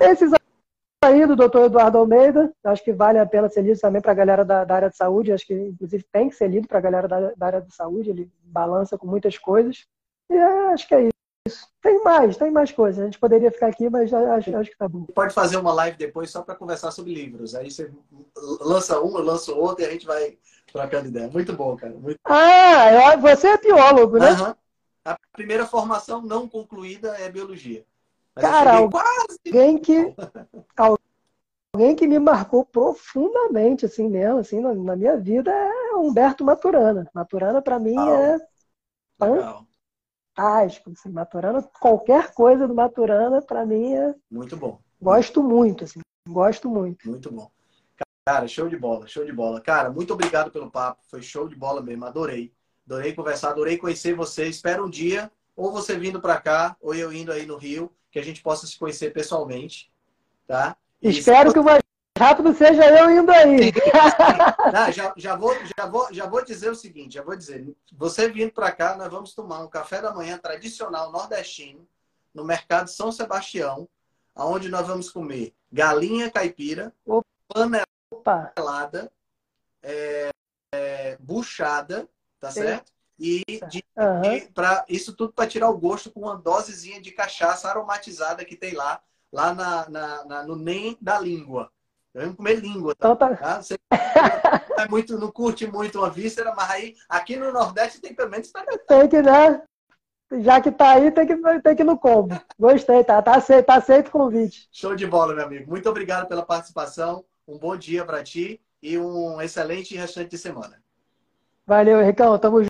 Esses aí do doutor Eduardo Almeida, acho que vale a pena ser lido também para a galera da, da, área de saúde, acho que inclusive tem que ser lido para a galera da, da, área de saúde, ele balança com muitas coisas. E é, acho que é isso. Tem mais, tem mais coisas. A gente poderia ficar aqui, mas acho, acho que tá bom. Pode fazer uma live depois só para conversar sobre livros. Aí você lança um, eu lanço outro e a gente vai trocando ideia. Muito bom, cara. Muito... Ah, você é biólogo, né? Uhum. A primeira formação não concluída é biologia. Cara, alguém que alguém que me marcou profundamente, assim mesmo, assim, na, na minha vida é Humberto Maturana. Maturana para mim é fantástico. Assim, Maturana, qualquer coisa do Maturana, para mim é. Muito bom. Gosto muito, assim. Gosto muito. Muito bom. Cara, show de bola, show de bola. Cara, muito obrigado pelo papo. Foi show de bola mesmo. Adorei. Adorei conversar, adorei conhecer você. Espero um dia, ou você vindo para cá, ou eu indo aí no Rio, que a gente possa se conhecer pessoalmente. Tá? Espero que o mais rápido seja eu indo aí. Não, já, já, vou, já, vou, já vou dizer o seguinte: já vou dizer. Você vindo para cá, nós vamos tomar um café da manhã tradicional nordestino no Mercado São Sebastião, aonde nós vamos comer galinha caipira, panelada, é, é, buchada, tá certo? E, de, uhum. para isso tudo para tirar o gosto com uma dosezinha de cachaça aromatizada que tem lá, lá na, na, na no NEM da língua. Vamos comer língua, tá? Então tá. tá? Você não, é muito, não curte muito uma víscera, mas aí aqui no Nordeste tem pelo menos. Tem que, né? Já que tá aí, tem que, tem que ir no combo. Gostei, tá? Tá aceito, tá aceito o convite. Show de bola, meu amigo. Muito obrigado pela participação. Um bom dia para ti e um excelente restante de semana. Valeu, Ricão. Tamo junto,